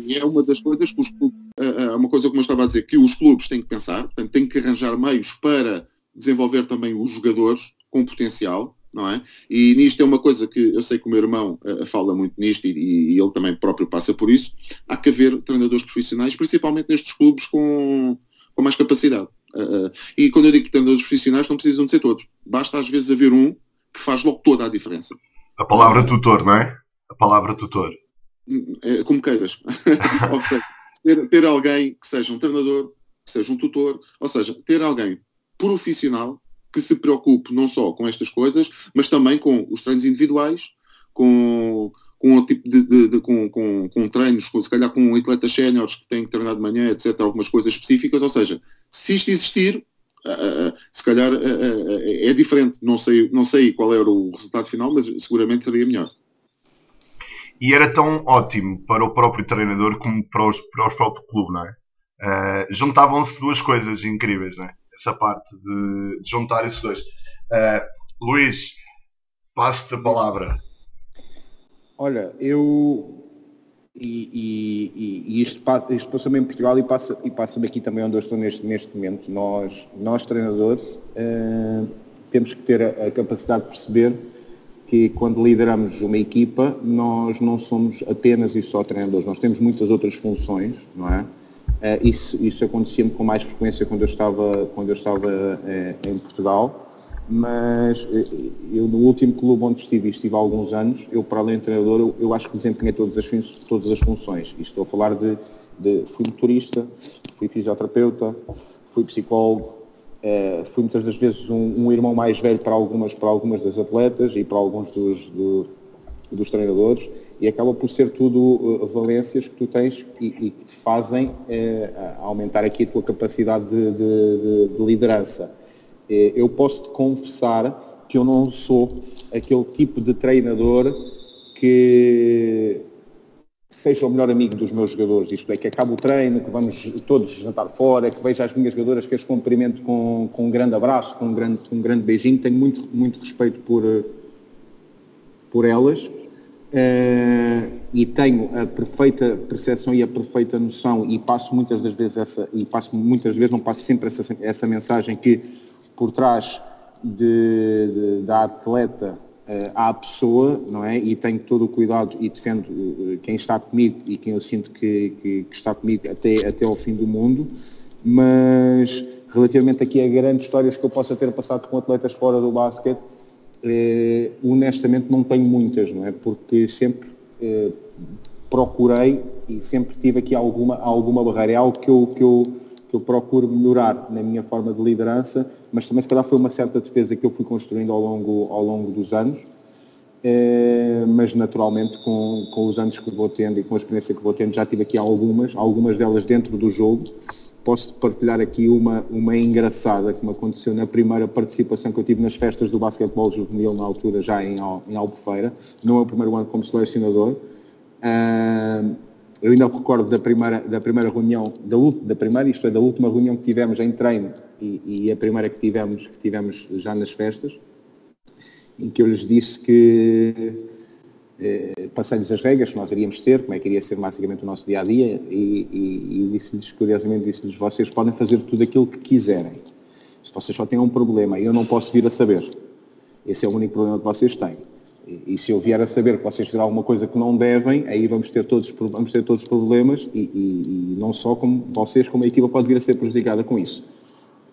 e é uma das coisas que os clubes, é uma coisa como eu estava a dizer, que os clubes têm que pensar, portanto, têm que arranjar meios para desenvolver também os jogadores com potencial, não é? E nisto é uma coisa que eu sei que o meu irmão uh, fala muito nisto e, e, ele também próprio passa por isso. Há que haver treinadores profissionais, principalmente nestes clubes com, com mais capacidade. Uh, e quando eu digo treinadores profissionais, não precisam de ser todos. Basta às vezes haver um que faz logo toda a diferença. A palavra tutor, não é? A palavra tutor. É, como queiras. ou seja, ter, ter alguém que seja um treinador, que seja um tutor, ou seja, ter alguém profissional que se preocupe não só com estas coisas, mas também com os treinos individuais, com, com o tipo de, de, de com, com, com, treinos, com, se calhar com atletas séniores que têm que treinar de manhã, etc., algumas coisas específicas, ou seja, se isto existir, uh, se calhar uh, é diferente, não sei, não sei qual era o resultado final, mas seguramente seria melhor e era tão ótimo para o próprio treinador como para, os, para o próprio clube, não é? Uh, Juntavam-se duas coisas incríveis, não é? Essa parte de, de juntar esses dois. Luís, passo-te a palavra. Olha, eu. E, e, e isto, isto passou-me em Portugal e passa, e passa-me aqui também onde eu estou neste, neste momento. Nós, nós treinadores, uh, temos que ter a, a capacidade de perceber que quando lideramos uma equipa, nós não somos apenas e só treinadores, nós temos muitas outras funções, não é? Uh, isso, isso acontecia-me com mais frequência quando eu estava, quando eu estava uh, em Portugal, mas uh, eu no último clube onde estive, estive há alguns anos, eu para além de treinador, eu, eu acho que desempenhei todas as, todas as funções. E estou a falar de, de fui motorista, fui fisioterapeuta, fui psicólogo, Uh, fui muitas das vezes um, um, irmão mais velho para algumas, para algumas das atletas e para alguns dos, do, dos treinadores e acaba por ser tudo uh, valências que tu tens e, e que te fazem uh, aumentar aqui a tua capacidade de, de, de, de liderança. Eu posso te confessar que eu não sou aquele tipo de treinador que seja o melhor amigo dos meus jogadores, isto é, que acabe o treino, que vamos todos jantar fora, que veja as minhas jogadoras, que as cumprimento com, com um grande abraço, com um grande, com um grande beijinho, tenho muito, muito respeito por, por elas uh, e tenho a perfeita percepção e a perfeita noção e passo muitas das vezes essa, e passo muitas vezes, não passo sempre essa, essa mensagem que por trás de, de, da atleta uh, à pessoa, não é? E tenho todo o cuidado e defendo uh, quem está comigo e quem eu sinto que, que, que, está comigo até, até ao fim do mundo, mas relativamente aqui a grandes histórias que eu possa ter passado com atletas fora do basquete, uh, honestamente não tenho muitas, não é? Porque sempre procurei e sempre tive aqui alguma, alguma barreira. É algo que eu, que, eu, que eu procuro melhorar na minha forma de liderança, mas também se calhar foi uma certa defesa que eu fui construindo ao longo, ao longo dos anos. É, mas naturalmente com, com os anos que vou tendo e com a experiência que vou tendo já tive aqui algumas, algumas delas dentro do jogo. Posso partilhar aqui uma, uma engraçada que me aconteceu na primeira participação que eu tive nas festas do basquetebol juvenil na altura já em, em Albufeira, no meu primeiro ano como selecionador. Uh, eu ainda recordo da primeira, da primeira reunião, da, da primeira, isto é, da última reunião que tivemos em treino e, e, a primeira que tivemos, que tivemos já nas festas, em que eu lhes disse que eh, passei-lhes as regras que nós iríamos ter, como é que iria ser basicamente o nosso dia a dia, e, e, e disse-lhes, curiosamente, disse-lhes: vocês podem fazer tudo aquilo que quiserem. Se vocês só têm um problema e eu não posso vir a saber, esse é o único problema que vocês têm e, se eu vier a saber que vocês fizeram alguma coisa que não devem, aí vamos ter todos, vamos ter todos problemas e, e, e não só como vocês, como a equipa pode vir a ser prejudicada com isso.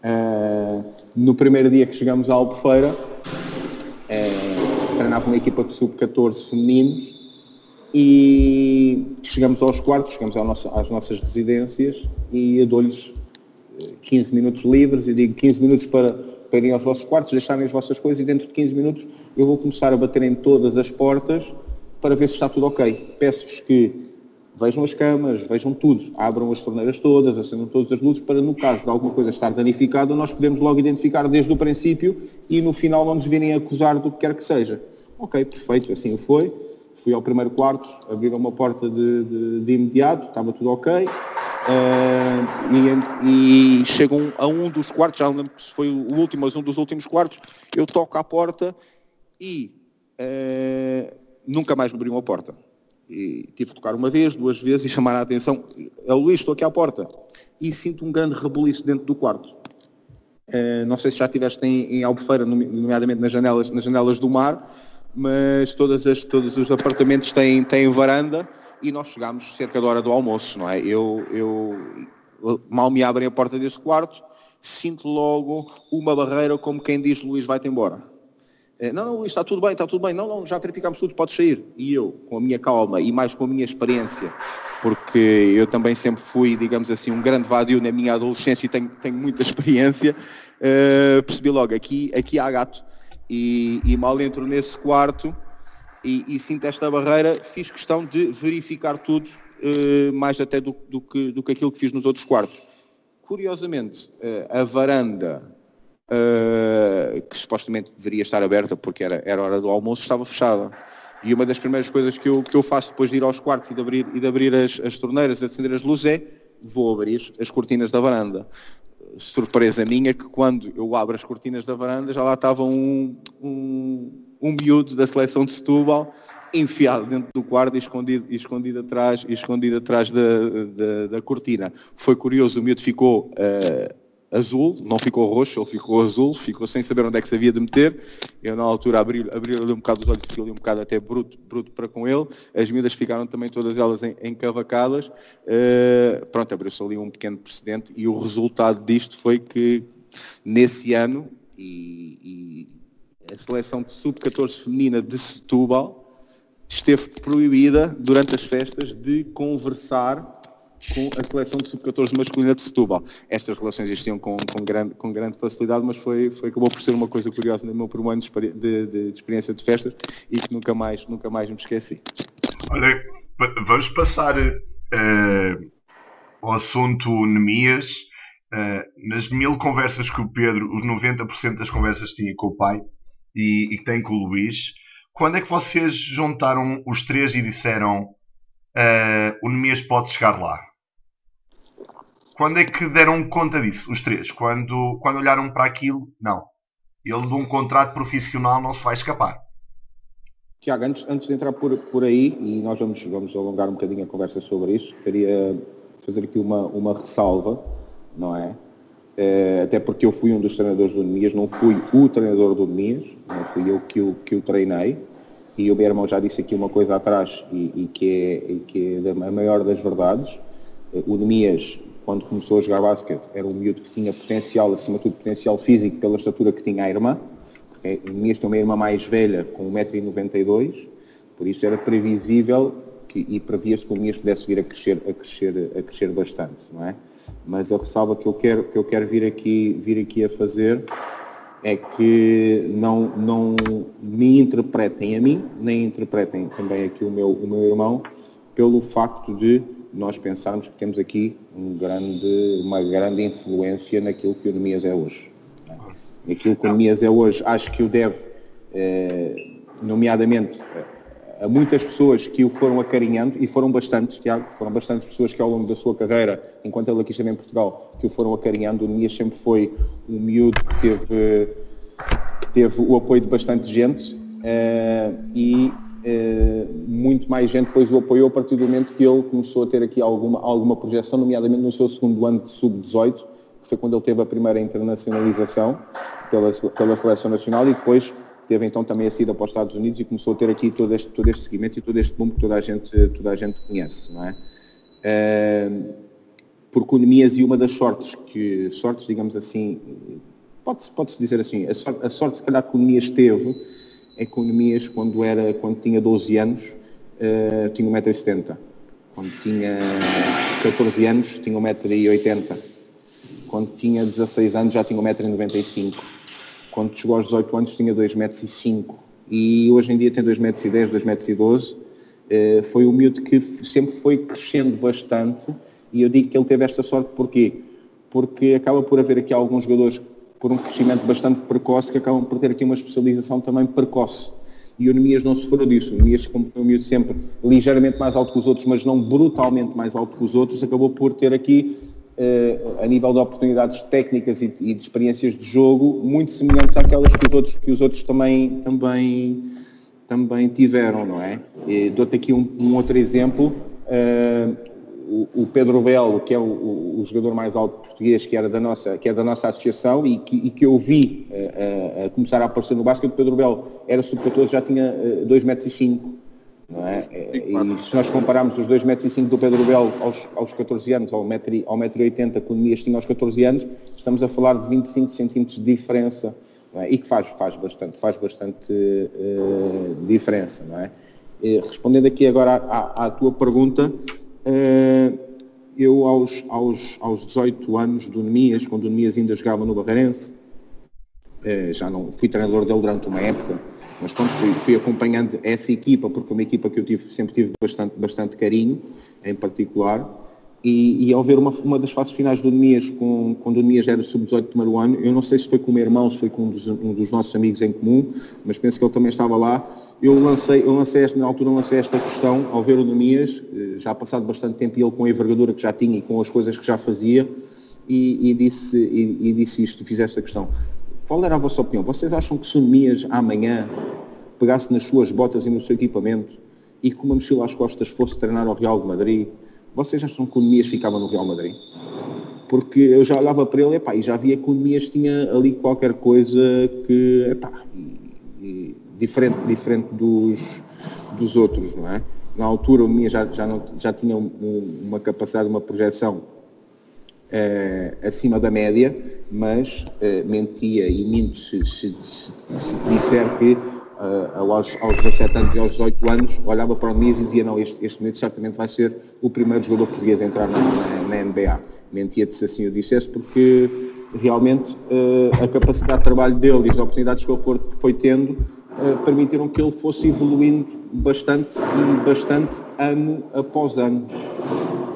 Uh, no primeiro dia que chegamos à Albufeira, uh, treinava uma equipa de sub-14 femininos e chegamos aos quartos, chegamos nossa, às nossas residências e eu dou-lhes 15 minutos livres e digo 15 minutos para para aos vossos quartos, deixarem as vossas coisas e dentro de 15 minutos eu vou começar a bater em todas as portas para ver se está tudo ok. Peço-vos que vejam as camas, vejam tudo, abram as torneiras todas, acendam todas as luzes, para no caso de alguma coisa estar danificada, nós podemos logo identificar desde o princípio e no final não nos virem acusar do que quer que seja. Ok, perfeito, assim foi. Fui ao primeiro quarto, abriram uma porta de, de, de imediato, estava tudo ok. Uh, e, e chegam a um dos quartos, já não lembro se foi o último, mas um dos últimos quartos, eu toco à porta e uh, nunca mais me abriram a porta. E tive que tocar uma vez, duas vezes e chamar a atenção. É o Luís, estou aqui à porta. E sinto um grande rebuliço dentro do quarto. Uh, não sei se já estiveste em, em Albufeira, nomeadamente nas janelas, nas janelas do mar, mas todas as, todos os apartamentos têm, têm varanda e nós chegámos cerca da hora do almoço, não é? Eu, eu mal me abrem a porta desse quarto, sinto logo uma barreira como quem diz Luís vai-te embora. É, não, não, Luís, está tudo bem, está tudo bem. Não, não, já verificámos tudo, podes sair. E eu, com a minha calma e mais com a minha experiência, porque eu também sempre fui, digamos assim, um grande vadio na minha adolescência e tenho, tenho muita experiência, uh, percebi logo, aqui, aqui há gato. E, e mal entro nesse quarto, e, e sinto esta barreira, fiz questão de verificar tudo, uh, mais até do, do, que, do que aquilo que fiz nos outros quartos. Curiosamente, uh, a varanda, uh, que supostamente deveria estar aberta porque era, era hora do almoço, estava fechada. E uma das primeiras coisas que eu, que eu faço depois de ir aos quartos e de abrir, e de abrir as, as torneiras, acender as luzes, é vou abrir as cortinas da varanda surpresa minha que quando eu abro as cortinas da varanda já lá estava um, um, um miúdo da seleção de Setúbal enfiado dentro do quarto e escondido, e escondido atrás, e escondido atrás da, da, da cortina. Foi curioso, o miúdo ficou uh, azul, não ficou roxo, ele ficou azul, ficou sem saber onde é que se havia de meter. Eu na altura abri-lhe abri um bocado os olhos, fiquei ali um bocado até bruto, bruto para com ele. As miúdas ficaram também todas elas encavacadas. Uh, pronto, abriu-se ali um pequeno precedente e o resultado disto foi que nesse ano, e, e a seleção de sub-14 feminina de Setúbal esteve proibida durante as festas de conversar com a seleção de sub-14 masculina de Setúbal. Estas relações existiam com, com, grande, com grande facilidade, mas foi, foi, acabou por ser uma coisa curiosa no meu primeiro ano de, de, de, experiência de festas e que nunca mais, nunca mais me esqueci. Olha, vamos passar uh, ao assunto Nemias. Uh, nas mil conversas com o Pedro, os 90% das conversas tinha com o pai e, e que tem com o Luís. Quando é que vocês juntaram os três e disseram uh, o Nemias pode chegar lá? Quando é que deram conta disso, os três? Quando, quando olharam para aquilo? Não. Ele de um contrato profissional não se vai escapar. Tiago, antes, antes de entrar por, por aí, e nós vamos, vamos alongar um bocadinho a conversa sobre isso, queria fazer aqui uma, uma ressalva, não é? Uh, até porque eu fui um dos treinadores do Nemias, não fui o treinador do Nemias, não fui eu que o, que o treinei, e o meu irmão já disse aqui uma coisa atrás e, e que é, e que é a maior das verdades. O Nemias, quando começou a jogar basquete, era um miúdo que tinha potencial, acima de tudo potencial físico, pela estatura que tinha a irmã. Porque o Nemias tem uma irmã mais velha, com 1,92m, por isso era previsível que, e previa-se que o Nemias pudesse vir a crescer, a crescer, a crescer bastante, não é? Mas a ressalva que eu quero, que eu quero vir, aqui, vir aqui a fazer é que não, não me interpretem a mim, nem interpretem também aqui o meu, o meu irmão, pelo facto de nós pensarmos que temos aqui um grande, uma grande influência naquilo que o Nemias é hoje. Naquilo que o Nemias é hoje, acho que o deve, eh, nomeadamente, a muitas pessoas que o foram acarinhando, e foram bastantes, Tiago, foram bastantes pessoas que ao longo da sua carreira, enquanto ele aqui esteve em Portugal, que o foram acarinhando. O Nemias sempre foi um miúdo que teve, que teve o apoio de bastante gente uh, e uh, muito mais gente depois o apoiou a partir do momento que ele começou a ter aqui alguma, alguma projeção, nomeadamente no seu segundo ano de sub-18, que foi quando ele teve a primeira internacionalização pela, pela seleção nacional e depois teve então também a saída para os Estados Unidos e começou a ter aqui todo este, todo este seguimento e todo este boom que toda a gente, toda a gente conhece, não é? Uh, porque o Nemias e uma das sortes que, sortes digamos assim, pode-se pode dizer assim, a sorte, a sorte se calhar que o Nemias teve é Nemias quando, era, quando tinha 12 anos uh, tinha 1,70m. Quando tinha 14 anos tinha 1,80m. Quando tinha 16 anos já tinha 1,95m quando chegou aos 18 anos tinha 2,05 metros e hoje em dia tem 2,10 metros, 2,12 metros. Uh, foi um miúdo que sempre foi crescendo bastante e eu digo que ele teve esta sorte porquê? Porque acaba por haver aqui alguns jogadores por um crescimento bastante precoce que acabam por ter aqui uma especialização também precoce. E o Nemias não sofreu disso. O Nemias, como foi um miúdo sempre ligeiramente mais alto que os outros, mas não brutalmente mais alto que os outros, acabou por ter aqui a nível de oportunidades técnicas e, e, de experiências de jogo muito semelhantes àquelas que os outros, que os outros também, também, também tiveram, não é? Dou-te aqui um, um, outro exemplo. Uh, o, Pedro Belo, que é o, jogador mais alto português, que, era da nossa, que é da nossa associação e que, e que eu vi uh, a começar a aparecer no basquete, o Pedro Belo era sub-14, já tinha uh, 2,5 metros. Não é? E se nós compararmos os 2,5 metros do Pedro Belo aos, aos 14 anos, ao 1,80m ao 1,80m que o Nemias tinha aos 14 anos, estamos a falar de 25 centímetros de diferença é? e que faz, faz bastante, faz bastante uh, diferença. Não é? E, respondendo aqui agora à, à tua pergunta, uh, eu aos, aos, aos 18 anos do Nemias, quando o Nemias ainda jogava no Barreirense, já não fui treinador dele durante uma época, mas quando fui, fui, acompanhando essa equipa, porque é uma equipa que eu tive, sempre tive bastante, bastante carinho, em particular, e, e ao ver uma, uma das fases finais do Nemias, com, quando o Nemias era sub-18 primeiro ano, eu não sei se foi com o meu irmão, se foi com um dos, um dos, nossos amigos em comum, mas penso que ele também estava lá, eu lancei, eu lancei esta, na altura lancei esta questão, ao ver o Nemias, eh, já passado bastante tempo, e ele com a envergadura que já tinha e com as coisas que já fazia, e, e disse, e, e disse isto, fiz esta questão. Qual era a vossa opinião? Vocês acham que se o Nemias amanhã pegasse nas suas botas e no seu equipamento e com uma mochila às costas fosse treinar ao Real de Madrid, vocês acham que o Nemias ficava no Real Madrid? Porque eu já olhava para ele epá, e já via que o Nemias tinha ali qualquer coisa que, epá, e, e, diferente, diferente dos, dos outros, não é? Na altura o Nemias já, já, não, já tinha um, uma capacidade, uma projeção eh, acima da média, mas uh, mentia e minto se, se, se, se disser que uh, aos, aos 17 anos e aos 18 anos olhava para o Mies e dizia não, este, este momento certamente vai ser o primeiro jogador português a entrar na, na, na NBA. Mentia-te se assim eu dissesse porque realmente uh, a capacidade de trabalho dele e as oportunidades que ele for, foi tendo permitiram que ele fosse evoluindo bastante e bastante ano após ano.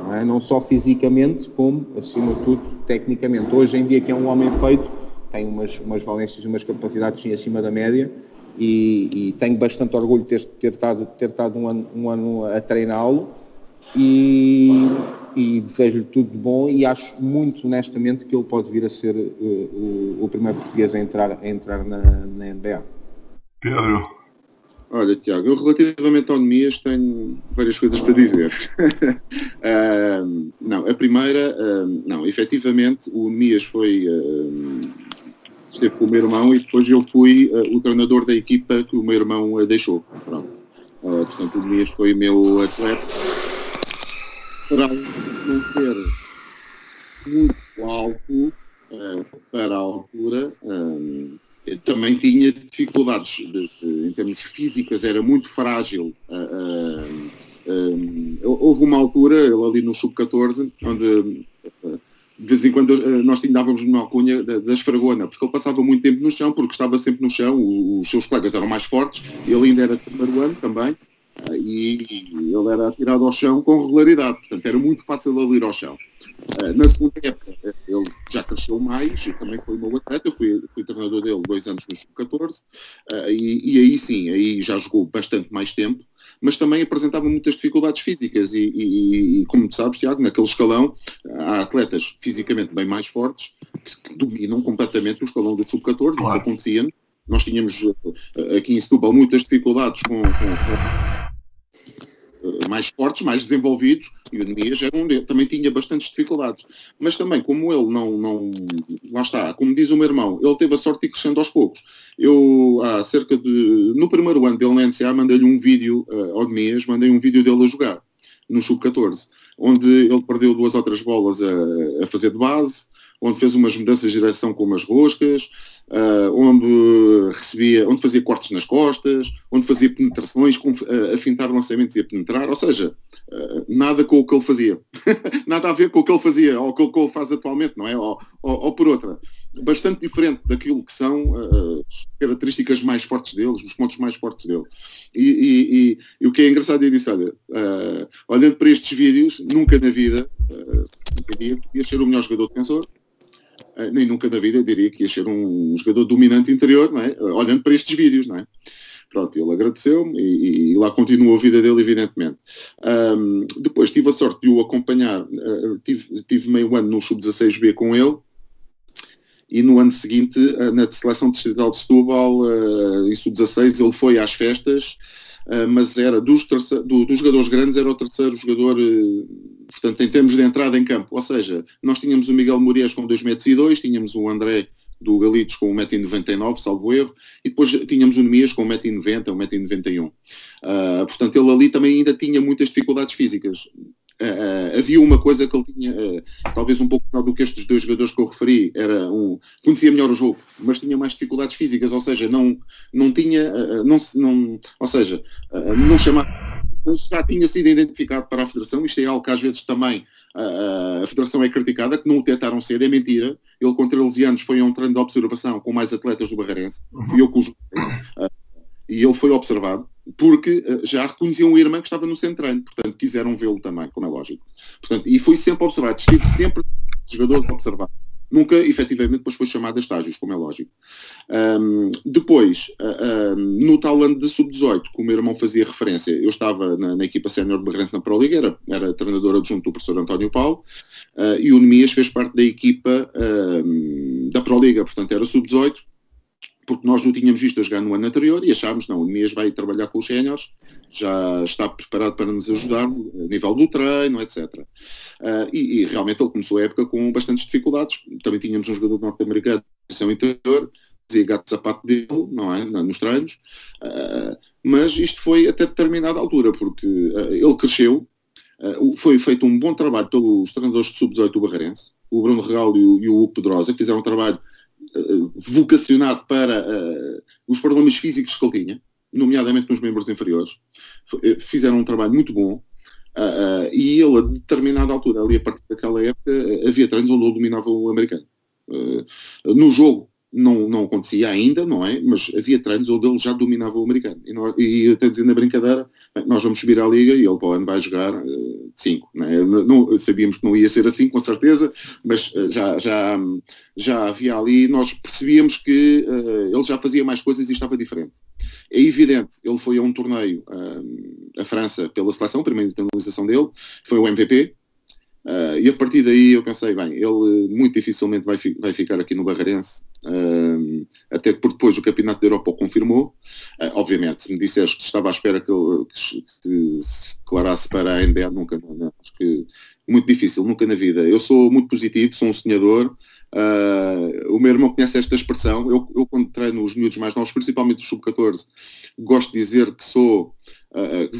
Não, é? não só fisicamente, como, acima de tudo, tecnicamente. Hoje em dia, que é um homem feito, tem umas, umas valências e umas capacidades sim, acima da média e, e tenho bastante orgulho de ter, ter estado, ter estado um, ano, um ano a treiná-lo e, e desejo-lhe tudo de bom e acho muito honestamente que ele pode vir a ser uh, o, o, primeiro português a entrar, a entrar na, na NBA. Pedro, Olha, Tiago, eu relativamente ao Nemias tenho várias coisas para dizer. uh, não, a primeira, uh, não, efetivamente o Nemias foi, uh, esteve com o meu irmão e depois eu fui o treinador da equipa que o meu irmão deixou. Pronto. portanto, o Nemias foi meu atleta. Para não ser muito alto para a altura, também tinha dificuldades de, de, em termos físicas, era muito frágil. Uh, uh, uh, houve uma altura, ele ali no sub-14, onde de vez em quando nós dávamos uma alcunha da, da esfragona, porque ele passava muito tempo no chão, porque estava sempre no chão, os, seus colegas eram mais fortes, ele ainda era primeiro ano também, e ele era atirado ao chão com regularidade, portanto era muito fácil ele ir ao chão. Uh, na segunda época ele já cresceu mais e também foi meu atleta, eu fui, fui treinador dele dois anos no Sub-14 uh, e, e, aí sim, aí já jogou bastante mais tempo, mas também apresentava muitas dificuldades físicas e, e, e como tu sabes, Tiago, naquele escalão há atletas fisicamente bem mais fortes que dominam completamente o escalão do Sub-14, claro. isso acontecia. Nós tínhamos uh, aqui em Setúbal muitas dificuldades com, com, com eh, mais fortes, mais desenvolvidos, e o Nemias era um também tinha bastantes dificuldades. Mas também, como ele não, não. Lá está, como diz o meu irmão, ele teve a sorte de ir crescendo aos poucos. Eu, há cerca de. No primeiro ano dele na NCA, mandei-lhe um vídeo uh, ao Nemias, mandei um vídeo dele a jogar, no Sub-14, onde ele perdeu duas ou três bolas a, a fazer de base, onde fez umas mudanças de direção com umas roscas, uh, onde recebia, onde fazia cortes nas costas, onde fazia penetrações, com, uh, a fintar lançamentos e a penetrar, ou seja, uh, nada com o que ele fazia. nada a ver com o que ele fazia, ou com o que ele faz atualmente, não é? Ou, ou, ou por outra. Bastante diferente daquilo que são as características mais fortes deles, os pontos mais fortes dele. E, e, e, e o que é engraçado, eu disse, olha, olhando para estes vídeos, nunca na vida, uh, ia ser o melhor jogador defensor, nem nunca na vida diria que ia ser um jogador dominante interior, não é? olhando para estes vídeos. Não é? Pronto, ele agradeceu-me e, e, lá continuou a vida dele, evidentemente. Um, depois tive a sorte de o acompanhar, uh, tive, tive meio ano no Sub-16B com ele, e no ano seguinte, na seleção distrital de Setúbal, em Sub-16, ele foi às festas, mas era dos, do, dos jogadores grandes, era o terceiro jogador portanto, em termos de entrada em campo, ou seja, nós tínhamos o Miguel Morias com 2 metros e 2, tínhamos o André do Galitos com 1,99m, salvo erro, e depois tínhamos o Nemias com 1,90m, 1,91m. Uh, portanto, ele ali também ainda tinha muitas dificuldades físicas. Uh, uh, havia uma coisa que ele tinha, uh, talvez um pouco melhor do que estes dois jogadores que eu referi, era um, conhecia melhor o jogo, mas tinha mais dificuldades físicas, ou seja, não, não tinha, não, não, ou seja, não chamava mas já tinha sido identificado para a Federação. Isto é algo que às vezes também a, a Federação é criticada, que não o tentaram cedo, é mentira. Ele com 13 anos foi a um treino de observação com mais atletas do Barreirense, uhum. e eu cujo, uh, e ele foi observado, porque uh, já reconheciam o irmão que estava no centro treino, portanto quiseram vê-lo também, como é lógico. Portanto, e foi sempre observado, estive sempre jogadores observados. Nunca, efetivamente, depois foi chamado a estágios, como é lógico. Um, depois, uh, no tal ano de sub-18, que o meu irmão fazia referência, eu estava na, na equipa sénior de Barreirense na Pro Liga, era, era treinador adjunto do professor António Paulo, uh, e o Nemias fez parte da equipa uh, da Pro Liga, portanto era sub-18, porque nós não tínhamos visto a jogar no ano anterior e achámos, não, o Nemias vai trabalhar com os séniores, já está preparado para nos ajudar a nível do treino, etc. Uh, e, e, realmente ele começou a época com bastantes dificuldades. Também tínhamos um jogador norte-americano de posição interior, fazia gato sapato dele, não é? Nos treinos. Uh, mas isto foi até determinada altura, porque uh, ele cresceu, foi feito um bom trabalho pelos treinadores de sub-18 do Barreirense, o Bruno Regal e o, e o Pedrosa, fizeram um trabalho vocacionado para os problemas físicos que ele tinha nomeadamente nos membros inferiores, eh, fizeram um trabalho muito bom. E ele, a determinada altura, ali a partir daquela época, havia treinos onde ele dominava o americano. No jogo, não, não acontecia ainda, não é? Mas havia treinos onde ele já dominava o americano. E, nós, e até dizendo a brincadeira, nós vamos subir à liga e ele para o ano vai jogar 5. Uh, é? não, sabíamos que não ia ser assim, com certeza, mas uh, já, já, já havia ali, nós percebíamos que uh, ele já fazia mais coisas e estava diferente. É evidente, ele foi a um torneio, a França, pela seleção, primeira internalização dele, foi o MVP, Uh, e a partir daí eu pensei, bem, ele muito dificilmente vai, fi vai ficar aqui no Barreirense, uh, até porque depois o Campeonato da Europa o confirmou. Uh, obviamente, se me disseres que estava à espera que ele se declarasse para a NBA, nunca, não, acho que muito difícil, nunca na vida. Eu sou muito positivo, sou um sonhador. o meu irmão conhece esta expressão. Eu, eu quando treino os miúdos mais novos, principalmente os sub-14, gosto de dizer que sou,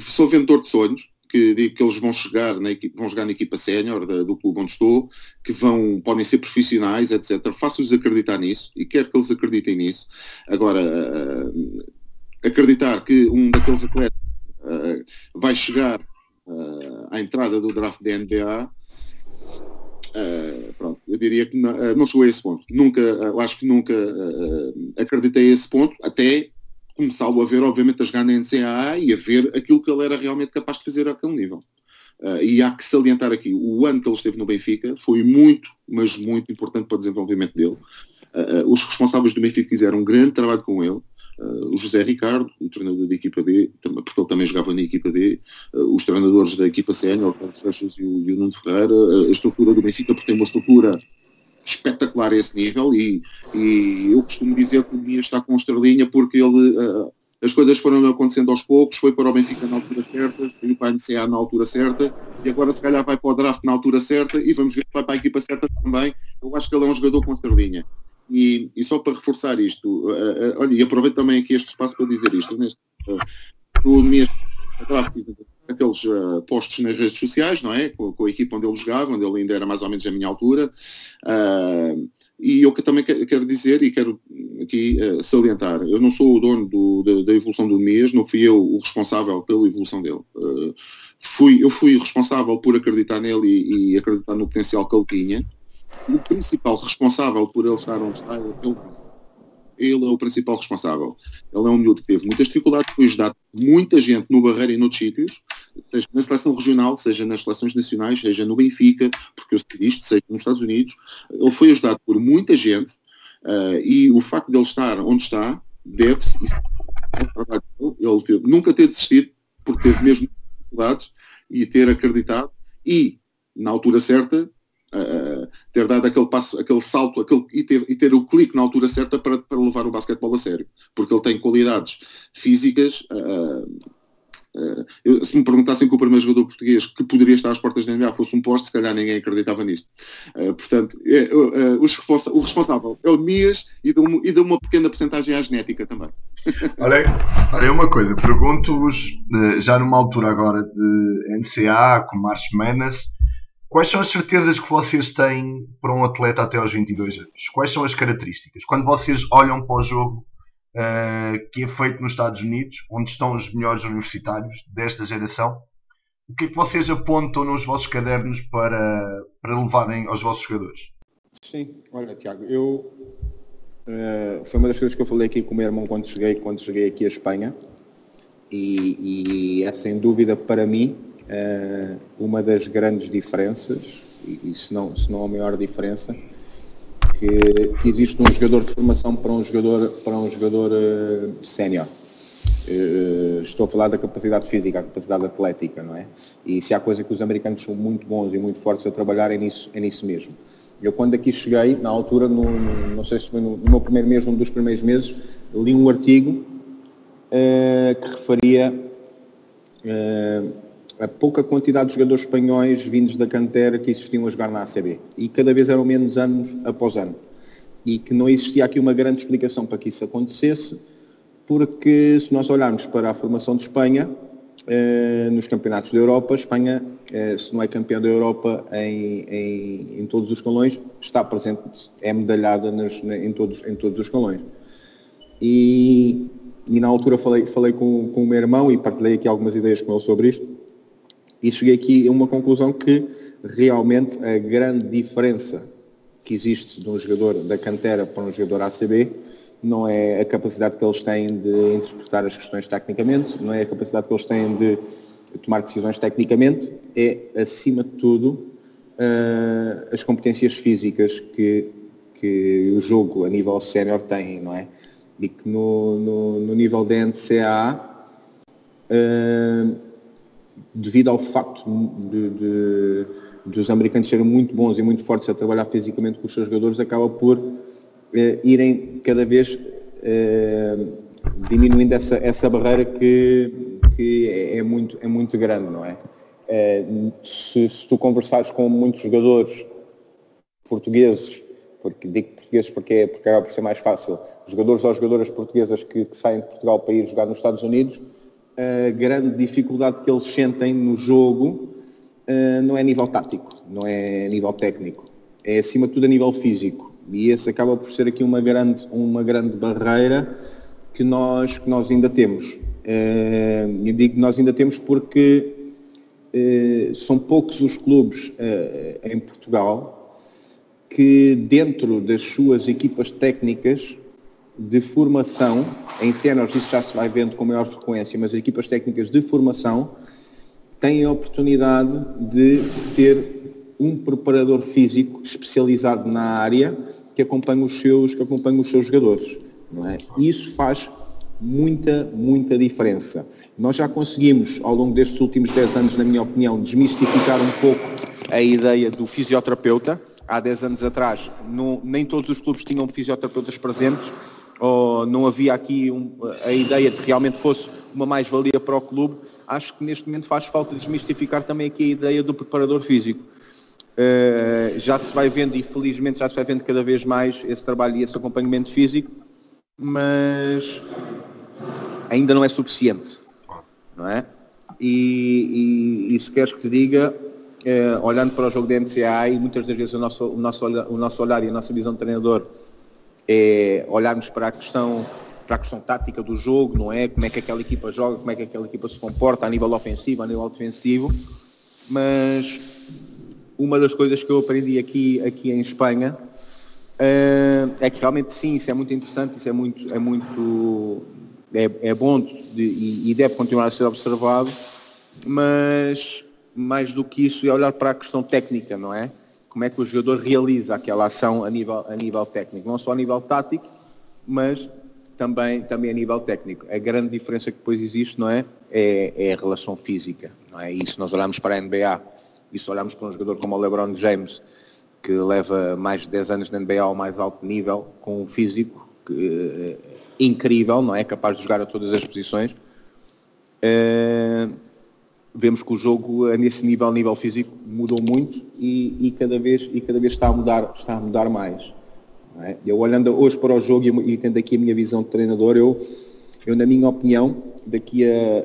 sou vendedor de sonhos que digo que eles vão chegar na equipa, vão jogar na equipa sénior do clube onde estou, que vão, podem ser profissionais, etc. Faço-lhes acreditar nisso e quero que eles acreditem nisso. Agora, uh, acreditar que um daqueles atletas uh, vai chegar uh, à entrada do draft da NBA, pronto, eu diria que não, não chegou a esse ponto. Nunca, eu acho que nunca acreditei a esse ponto, até começá-lo a ver, obviamente, a jogar na NCAA e a ver aquilo que ele era realmente capaz de fazer àquele nível. Uh, e há que salientar aqui, o ano que ele esteve no Benfica foi muito, mas muito importante para o desenvolvimento dele. Uh, uh, os responsáveis do Benfica fizeram um grande trabalho com ele. o José Ricardo, o treinador da equipa B, porque ele também jogava na equipa B, os treinadores da equipa sénior, o Carlos o, e o Nuno Ferreira, a estrutura do Benfica, porque tem uma estrutura espetacular a esse nível e, e eu costumo dizer que o Dias está com estrelinha porque ele, uh, as coisas foram acontecendo aos poucos, foi para o Benfica na altura certa, saiu para a NCA na altura certa e agora se calhar vai para o draft na altura certa e vamos ver se vai para a equipa certa também. Eu acho que ele é um jogador com estrelinha. E, e só para reforçar isto, uh, uh, olha, e aproveito também aqui este espaço para dizer isto, neste, uh, o Dias aqueles uh, postos nas redes sociais, não é? Com, com, a equipa onde ele jogava, onde ele ainda era mais ou menos a minha altura. Uh, e eu que também quero dizer e quero aqui uh, salientar, eu não sou o dono do, da, da, evolução do MES, não fui eu o responsável pela evolução dele. Uh, fui, eu fui responsável por acreditar nele e, e, acreditar no potencial que ele tinha. O principal responsável por ele estar onde está é ele ele é o principal responsável. Ele é um miúdo que teve muitas dificuldades, foi ajudado muita gente no Barreira e noutros sítios, seja na seleção regional, seja nas seleções nacionais, seja no Benfica, porque eu sei isto, seja nos Estados Unidos. Ele foi ajudado por muita gente uh, e o facto de ele estar onde está deve-se dele. Ele teve, nunca ter desistido, porque teve mesmo dificuldades e ter acreditado e, na altura certa, uh, ter dado aquele passo, aquele salto aquele, e, ter, e ter o clique na altura certa para, para levar o basquetebol a sério. Porque ele tem qualidades físicas. Uh, eu, se me perguntassem que o primeiro jogador português que poderia estar às portas da NBA fosse um poste, se calhar ninguém acreditava nisto. Uh, portanto, é, uh, o responsável é o Mias e dá uma, pequena porcentagem à genética também. olha, olha uma coisa, pergunto-vos, já numa altura agora de NCA, com March Menas, Quais são as certezas que vocês têm para um atleta até aos 22 anos? Quais são as características? Quando vocês olham para o jogo uh, que é feito nos Estados Unidos, onde estão os melhores universitários desta geração, o que é que vocês apontam nos vossos cadernos para, para levarem aos vossos jogadores? Sim, olha Tiago, eu uh, foi uma das coisas que eu falei aqui com o meu irmão quando cheguei, quando cheguei aqui à Espanha. E, e é sem dúvida para mim Uh, uma das grandes diferenças, e, e se, não, se não a maior diferença, que, que, existe um jogador de formação para um jogador, para um jogador uh, sénior. Uh, estou a falar da capacidade física, a capacidade atlética, não é? E se há coisa que os americanos são muito bons e muito fortes a trabalhar é nisso, é nisso mesmo. Eu quando aqui cheguei, na altura, no, não sei se foi no, no meu primeiro mês, um dos primeiros meses, li um artigo uh, que referia uh, a pouca quantidade de jogadores espanhóis vindos da cantera que existiam a jogar na ACB. E cada vez eram menos anos após ano. E que não existia aqui uma grande explicação para que isso acontecesse, porque se nós olharmos para a formação de Espanha, eh, nos campeonatos da Europa, Espanha, eh, se não é campeã da Europa em, em, em, todos os escalões, está presente, é medalhada nas, em, todos, em todos os escalões. E, e na altura falei, falei com, com o meu irmão e partilhei aqui algumas ideias com ele sobre isto e cheguei aqui a uma conclusão que realmente a grande diferença que existe de um jogador da cantera para um jogador ACB não é a capacidade que eles têm de interpretar as questões tecnicamente, não é a capacidade que eles têm de tomar decisões tecnicamente, é, acima de tudo, uh, as competências físicas que, que o jogo a nível sénior tem, não é? E que no, no, no nível da NCAA uh, devido ao facto de, de, dos americanos serem muito bons e muito fortes a trabalhar fisicamente com os seus jogadores, acaba por eh, irem cada vez eh, diminuindo essa, essa barreira que, que é, é muito, é muito grande, não é? Eh, se, se, tu conversares com muitos jogadores portugueses, porque digo portugueses porque, é, porque acaba por ser mais fácil, jogadores ou jogadoras portuguesas que, que saem de Portugal para ir jogar nos Estados Unidos, a grande dificuldade que eles sentem no jogo uh, não é nível tático, não é nível técnico, é acima de tudo a nível físico. E esse acaba por ser aqui uma grande, uma grande barreira que nós, que nós ainda temos. Uh, eu digo que nós ainda temos porque uh, são poucos os clubes em Portugal que dentro das suas equipas técnicas de formação, em cenas isso já se vai vendo com maior frequência, mas equipas técnicas de formação têm a oportunidade de ter um preparador físico especializado na área que acompanha os seus, que acompanha os seus jogadores. Não é? Isso faz muita, muita diferença. Nós já conseguimos, ao longo destes últimos 10 anos, na minha opinião, desmistificar um pouco a ideia do fisioterapeuta. Há 10 anos atrás, não, nem todos os clubes tinham fisioterapeutas presentes, ou não havia aqui um, a ideia de que realmente fosse uma mais-valia para o clube, acho que neste momento faz falta desmistificar também aqui a ideia do preparador físico. Uh, já se vai vendo, e felizmente já se vai vendo cada vez mais esse trabalho e esse acompanhamento físico, mas ainda não é suficiente, não é? E, e, e se queres que te diga, uh, olhando para o jogo da MCA e muitas das vezes o nosso, o nosso, o nosso olhar e a nossa visão de treinador é olharmos para a questão para a questão tática do jogo, não é? Como é que aquela equipa joga, como é que aquela equipa se comporta a nível ofensivo, a nível defensivo, mas uma das coisas que eu aprendi aqui, aqui em Espanha uh, é que realmente sim, isso é muito interessante, isso é muito, é muito é, é bom de, e, e deve continuar a ser observado, mas mais do que isso é olhar para a questão técnica, não é? Como é que o jogador realiza aquela ação a nível, a nível técnico, não só a nível tático, mas também, também a nível técnico. A grande diferença que depois existe, não é? É, é a relação física, não é? E se nós olharmos para a NBA, e se olharmos para um jogador como o LeBron James, que leva mais de 10 anos na NBA ao mais alto nível, com um físico que, uh, incrível, não é? Capaz de jogar a todas as posições. Uh, vemos que o jogo a nesse nível, a nível físico, mudou muito e, e, cada vez e cada vez está a mudar, está a mudar mais. É? Eu olhando hoje para o jogo e, e, tendo aqui a minha visão de treinador, eu, eu na minha opinião, daqui a,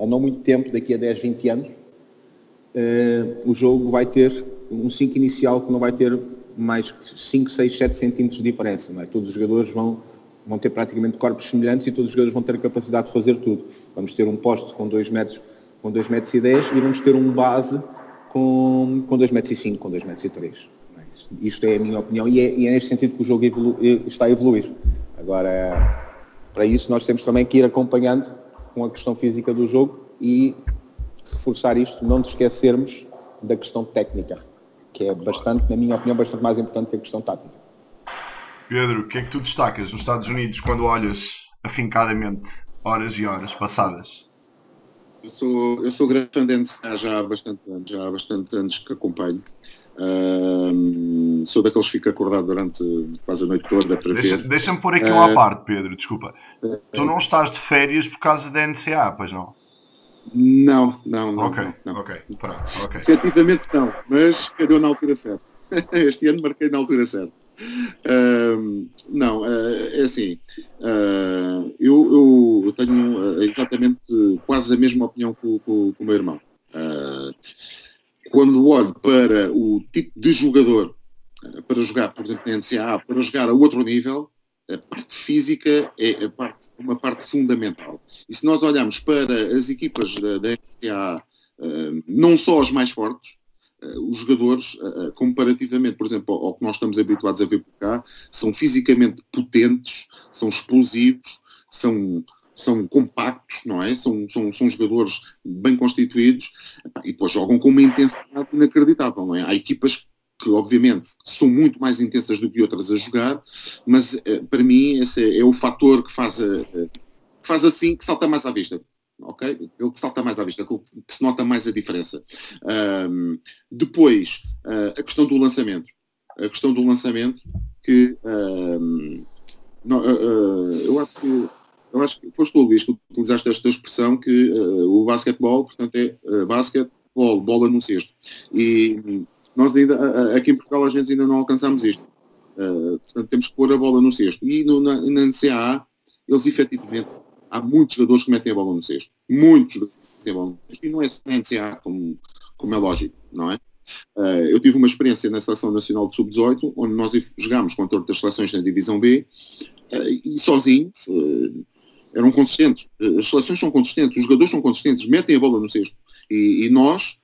a, a não muito tempo, daqui a 10, 20 anos, uh, o jogo vai ter um 5 inicial que não vai ter mais 5, 6, 7 centímetros de diferença. É? Todos os jogadores vão, vão ter praticamente corpos semelhantes e todos os jogadores vão ter a capacidade de fazer tudo. Vamos ter um poste com 2 metros com 2 metros e 10 e vamos ter um base com, com 2 metros e 5, com 2 metros e 3. Isto é a minha opinião e é, e é neste sentido que o jogo evolu está a evoluir. Agora, para isso nós temos também que ir acompanhando com a questão física do jogo e reforçar isto, não nos esquecermos da questão técnica, que é bastante, na minha opinião, bastante mais importante que a questão tática. Pedro, o que é que tu destacas nos Estados Unidos quando olhas afincadamente horas e horas passadas eu sou, eu sou grande fã de NCA já há bastante anos, já há bastante anos que acompanho. Uh, sou daqueles que fica acordado durante quase a noite toda para Deixa, ver. Deixa-me pôr aqui uh, uma parte, Pedro, desculpa. Uh, tu não estás de férias por causa da NCA, pois não? Não, não, não. Ok, não, ok, pronto, ok. Efetivamente não, mas calhou na altura certa. este ano marquei na altura certa. Uh, não, uh, é assim, uh, eu, eu, tenho ah, exatamente quase a mesma opinião que, o meu irmão. quando olho para o tipo de jogador para jogar, por exemplo, na NCAA, para jogar a outro nível, a parte física é parte, uma parte fundamental. E se nós olharmos para as equipas da, da NCAA, não só as mais fortes, os jogadores, eh, eh, comparativamente, por exemplo, ao que nós estamos habituados a ver por cá, são fisicamente potentes, são explosivos, são, são compactos, não é? São, são, são jogadores bem constituídos e depois jogam com uma intensidade inacreditável, não é? Há equipas que obviamente são muito mais intensas do que outras a jogar, mas para mim esse é, é o fator que faz, a, faz assim que salta mais à vista. Ok? Aquele que salta mais à vista, aquele que se nota mais a diferença. Um, depois, uh, a questão do lançamento. A questão do lançamento que um, não, uh, eu acho que eu acho que foste tu, Luís, que utilizaste esta expressão que o basquetebol, portanto, é basquetebol, bola no cesto. E nós ainda, aqui em Portugal, às vezes ainda não alcançamos isto. portanto, temos que pôr a bola no cesto. E no, na, na NCAA, eles efetivamente há muitos jogadores que metem a bola no cesto. Muitos jogadores que metem a bola no cesto. E não é só na NCA, como, como é lógico, não é? Uh, eu tive uma experiência na Seleção Nacional de Sub-18, onde nós jogámos contra outras seleções na Divisão B, uh, e sozinhos uh, eram consistentes. As seleções são consistentes, os jogadores são consistentes, metem a bola no cesto. E, e nós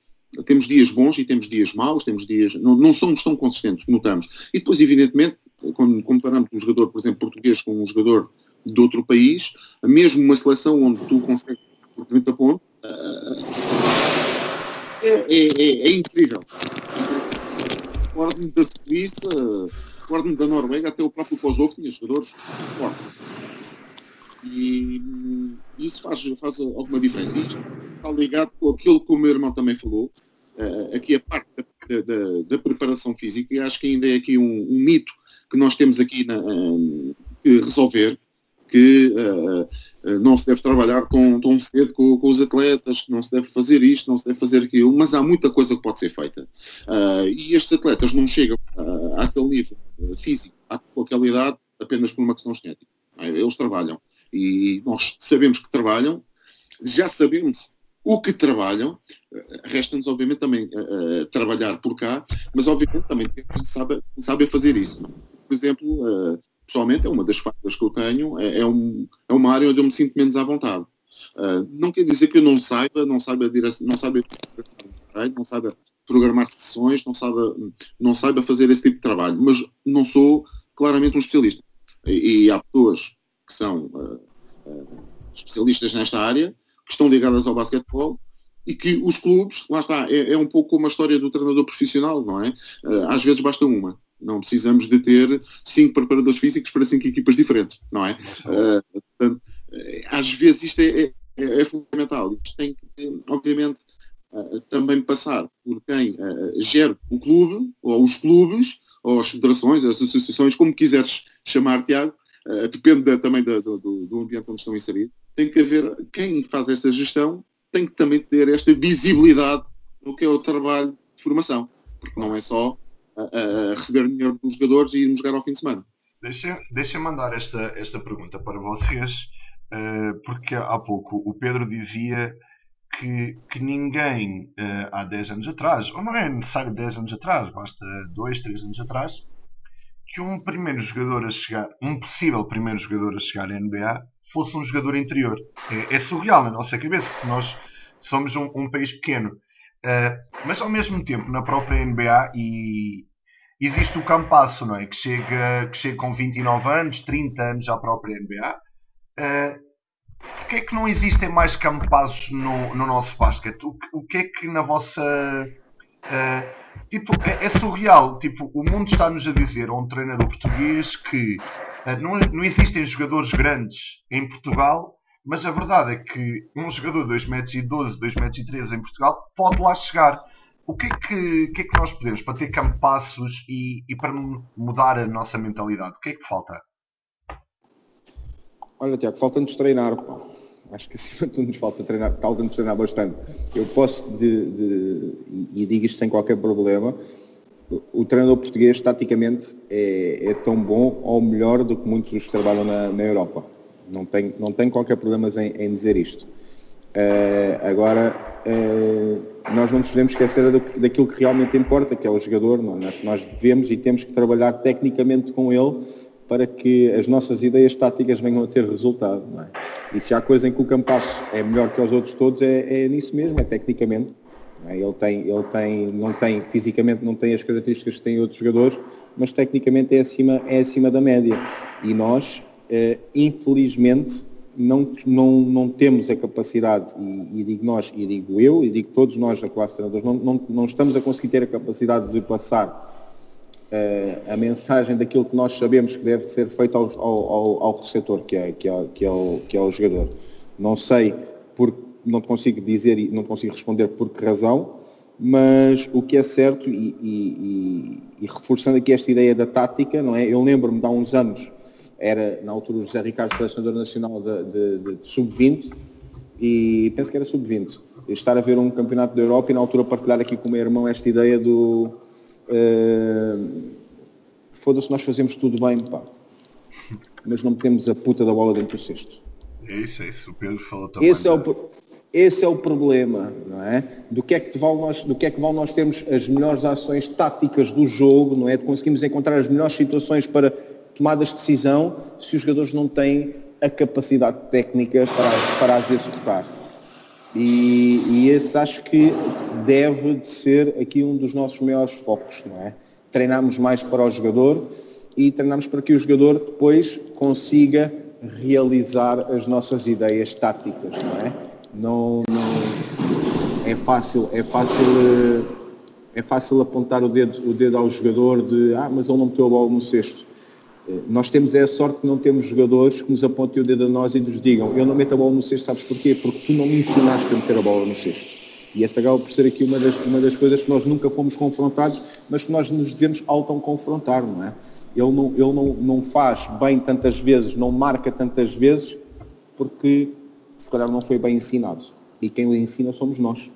temos dias bons e temos dias maus, temos dias. Não, não somos tão consistentes, notamos. E depois, evidentemente, quando comparamos um jogador, por exemplo, português com um jogador de outro país, mesmo uma seleção onde tu consegues por 30 pontos, é, é, é, é incrível. Recordo-me da Suíça, recordo-me da Noruega, até o próprio Kosovo tinha jogadores fortes. E isso faz, faz alguma diferença. Isto está ligado com aquilo que o meu irmão também falou, uh, aqui a parte da, da, da, preparação física, e acho que ainda é aqui um, um mito que nós temos aqui na, um, que resolver, que uh, não se deve trabalhar com, tão cedo com, com, os atletas, que não se deve fazer isto, não se deve fazer aquilo, mas há muita coisa que pode ser feita. Uh, e estes atletas não chegam uh, àquele nível físico, com aquela idade, apenas por uma questão genética. É? Eles trabalham. E nós sabemos que trabalham, já sabemos o que trabalham, resta-nos obviamente também trabalhar por cá, mas obviamente também quem sabe, sabe fazer isso. Por exemplo, pessoalmente, é uma das falhas que eu tenho, é, é, um, é uma área onde eu me sinto menos à vontade. Uh, não quer dizer que eu não saiba, não saiba, não saiba, não saiba programar sessões, não saiba, não saiba fazer esse tipo de trabalho, mas não sou claramente um especialista. E, e há pessoas que são uh, uh, especialistas nesta área, que estão ligadas ao basquetebol, e que os clubes, lá está, é, é, um pouco como a história do treinador profissional, não é? às vezes basta uma. Não precisamos de ter cinco preparadores físicos para cinco equipas diferentes, não é? Uh, portanto, eh, às vezes isto é, é, é, fundamental. Isto tem que, obviamente, uh, também passar por quem uh, gera o clube, ou os clubes, ou as federações, as associações, como quiseres chamar, Tiago, depende da, também da, do, do ambiente onde estão inseridos. Tem que haver, quem faz essa gestão, tem que também ter esta visibilidade no que é o trabalho de formação, porque não é só a, receber dinheiro dos jogadores e irmos jogar ao fim de semana. Deixa, deixa mandar esta, esta pergunta para vocês, uh, porque há pouco o Pedro dizia que, que ninguém uh, há 10 anos atrás, ou não é necessário 10 anos atrás, basta 2, 3 anos atrás, que um primeiro jogador a chegar, um possível primeiro jogador a chegar à NBA fosse um jogador interior. É, é surreal na nossa cabeça, porque nós somos um, um país pequeno. Uh, mas ao mesmo tempo, na própria NBA, e existe o Campasso, não é? Que chega, que chega com 29 anos, 30 anos à própria NBA. Uh, ah, Porquê é que não existem mais Campassos no, no nosso basquete? O, o que é que na vossa. Uh, tipo, é, é, surreal. Tipo, o mundo está-nos a dizer a um treinador português que uh, não, não existem jogadores grandes em Portugal mas a verdade é que um jogador de 2,12m, 2,13m em Portugal pode lá chegar. O que é que, que, é que nós podemos para ter campassos e, e para mudar a nossa mentalidade? O que é que falta? Olha, Tiago, falta-nos treinar. Acho que acima de tudo nos falta treinar, falta-nos treinar bastante. Eu posso, de, de, e digo isto sem qualquer problema, o treinador português, taticamente, é, é, tão bom ou melhor do que muitos dos que trabalham na, na Europa não tenho, não tenho qualquer problema em, em dizer isto. Uh, agora, nós não nos podemos esquecer daquilo que realmente importa, que é o jogador. É? Nós, nós devemos e temos que trabalhar tecnicamente com ele para que as nossas ideias táticas venham a ter resultado. É? E se há coisa em que o Campasso é melhor que os outros todos, é, é nisso mesmo, é tecnicamente. É? Ele, tem, ele tem, não tem, fisicamente não tem as características que têm outros jogadores, mas tecnicamente é acima, é acima da média. E nós, Uh, infelizmente, não, não, não temos a capacidade, e, e, digo nós, e digo eu, e digo todos nós da classe de treinadores, não, não, não estamos a conseguir ter a capacidade de passar uh, a mensagem daquilo que nós sabemos que deve ser feito ao, ao, ao, receptor, que é, que, é, que, é o, que é o jogador. Não sei por, não consigo dizer e não consigo responder por que razão, mas o que é certo, e, e, e, reforçando aqui esta ideia da tática, não é? Eu lembro-me de há uns anos, era na altura o José Ricardo, selecionador nacional de, de, de, de sub-20, e penso que era sub-20, estar a ver um campeonato da Europa e na altura partilhar aqui com o meu irmão esta ideia do uh, foda-se, nós fazemos tudo bem, pá, mas não metemos a puta da bola dentro do cesto. É isso, é isso. O Pedro falou também. Esse é o, esse é o problema, não é? Do que é que vale nós, do que é que vale nós termos as melhores ações táticas do jogo, não é? Conseguimos encontrar as melhores situações para tomadas de decisão se os jogadores não têm a capacidade técnica para, para as executar. E, e esse acho que deve de ser aqui um dos nossos maiores focos, não é? Treinarmos mais para o jogador e treinarmos para que o jogador depois consiga realizar as nossas ideias táticas, não é? não, não, é fácil, é fácil, é fácil apontar o dedo, o dedo ao jogador de ah, mas ele não meteu a bola no cesto. Nós temos é a sorte que não temos jogadores que nos apontem o dedo a nós e nos digam eu não meto a bola no cesto, sabes porquê? Porque tu não me ensinaste a meter a bola no cesto. E esta acaba por ser aqui uma das, uma das coisas que nós nunca fomos confrontados, mas que nós nos devemos auto-confrontar, não é? Ele, não, ele não, não faz bem tantas vezes, não marca tantas vezes, porque se calhar não foi bem ensinado. E quem o ensina somos nós.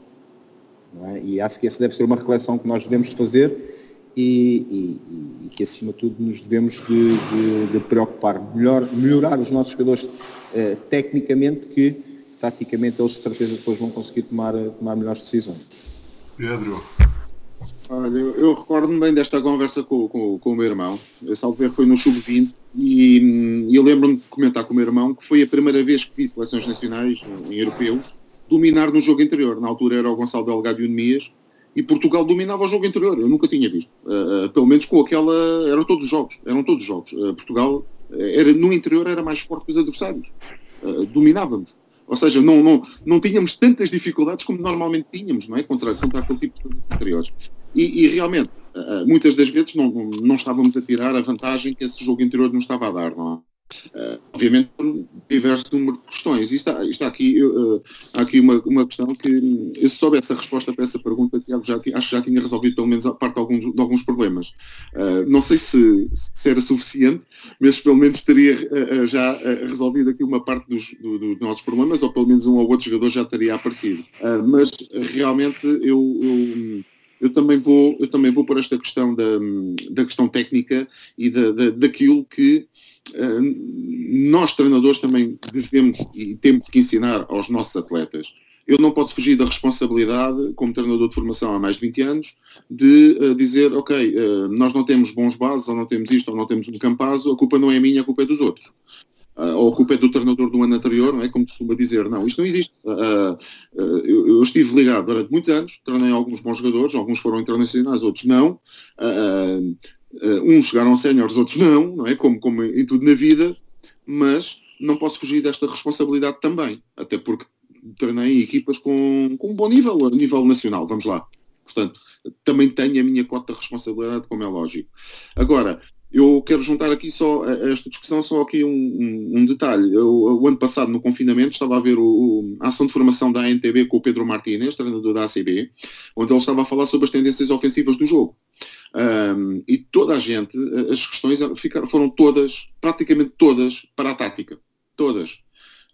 É? E acho que essa deve ser uma reflexão que nós devemos fazer e, e, e que, acima de tudo, nos devemos de, de, de preocupar. Melhor, melhorar os nossos jogadores eh, tecnicamente que, taticamente, eles de certeza depois vão conseguir tomar, tomar melhores decisões. Pedro. Olha, eu, eu recordo-me bem desta conversa com, com, com o meu irmão. Esse ver foi no Sub-20 e, e eu lembro-me de comentar com o meu irmão que foi a primeira vez que vi seleções nacionais em europeus dominar no jogo interior. Na altura era o Gonçalo Delgado e o Nemias e Portugal dominava o jogo interior. Eu nunca tinha visto. Uh, uh, pelo menos com aquela. Eram todos os jogos. Eram todos os jogos. Uh, Portugal era, no interior era mais forte que os adversários. dominávamos. Ou seja, não, não, não tínhamos tantas dificuldades como normalmente tínhamos, não é? Contra, contra aquele tipo de coisas anteriores. E, e, realmente, muitas das vezes não, não estávamos a tirar a vantagem que esse jogo interior nos estava a dar, não é? Uh, obviamente por diversos número de questões. E está, está aqui, uh, há aqui uma, uma questão que, eu se soubesse a resposta para essa pergunta, Tiago, já, acho que já tinha resolvido pelo menos a parte de alguns, de alguns problemas. Uh, não sei se, se, era suficiente, mas pelo menos teria já resolvido aqui uma parte dos, do, dos nossos problemas, ou pelo menos um ou outro jogador já teria aparecido. mas realmente eu, eu eu também vou, eu também vou por esta questão da, da questão técnica e da, da daquilo que nós treinadores também devemos e temos que ensinar aos nossos atletas. Eu não posso fugir da responsabilidade, como treinador de formação há mais de 20 anos, de uh, dizer, ok, uh, nós não temos bons bases, ou não temos isto, ou não temos um campazo, a culpa não é minha, a culpa é dos outros uh, ou a culpa é do treinador do ano anterior, não é? Como costuma dizer, não, isto não existe. Uh, uh, eu, eu, estive ligado durante muitos anos, treinei alguns bons jogadores, alguns foram internacionais, outros não. Uns chegaram a séniores, outros não, não é? Como, como em tudo na vida, mas não posso fugir desta responsabilidade também, até porque treinei equipas com, com um bom nível, a nível nacional, vamos lá. Portanto, também tenho a minha cota de responsabilidade, como é lógico. Agora, eu quero juntar aqui só a esta discussão, só aqui um, um, um detalhe. Eu, o ano passado, no confinamento, estava a ver o, o, a ação de formação da ANTB com o Pedro Martínez, treinador da ACB, onde ele estava a falar sobre as tendências ofensivas do jogo. Um, e toda a gente, as questões ficaram, foram todas, praticamente todas, para a tática. Todas.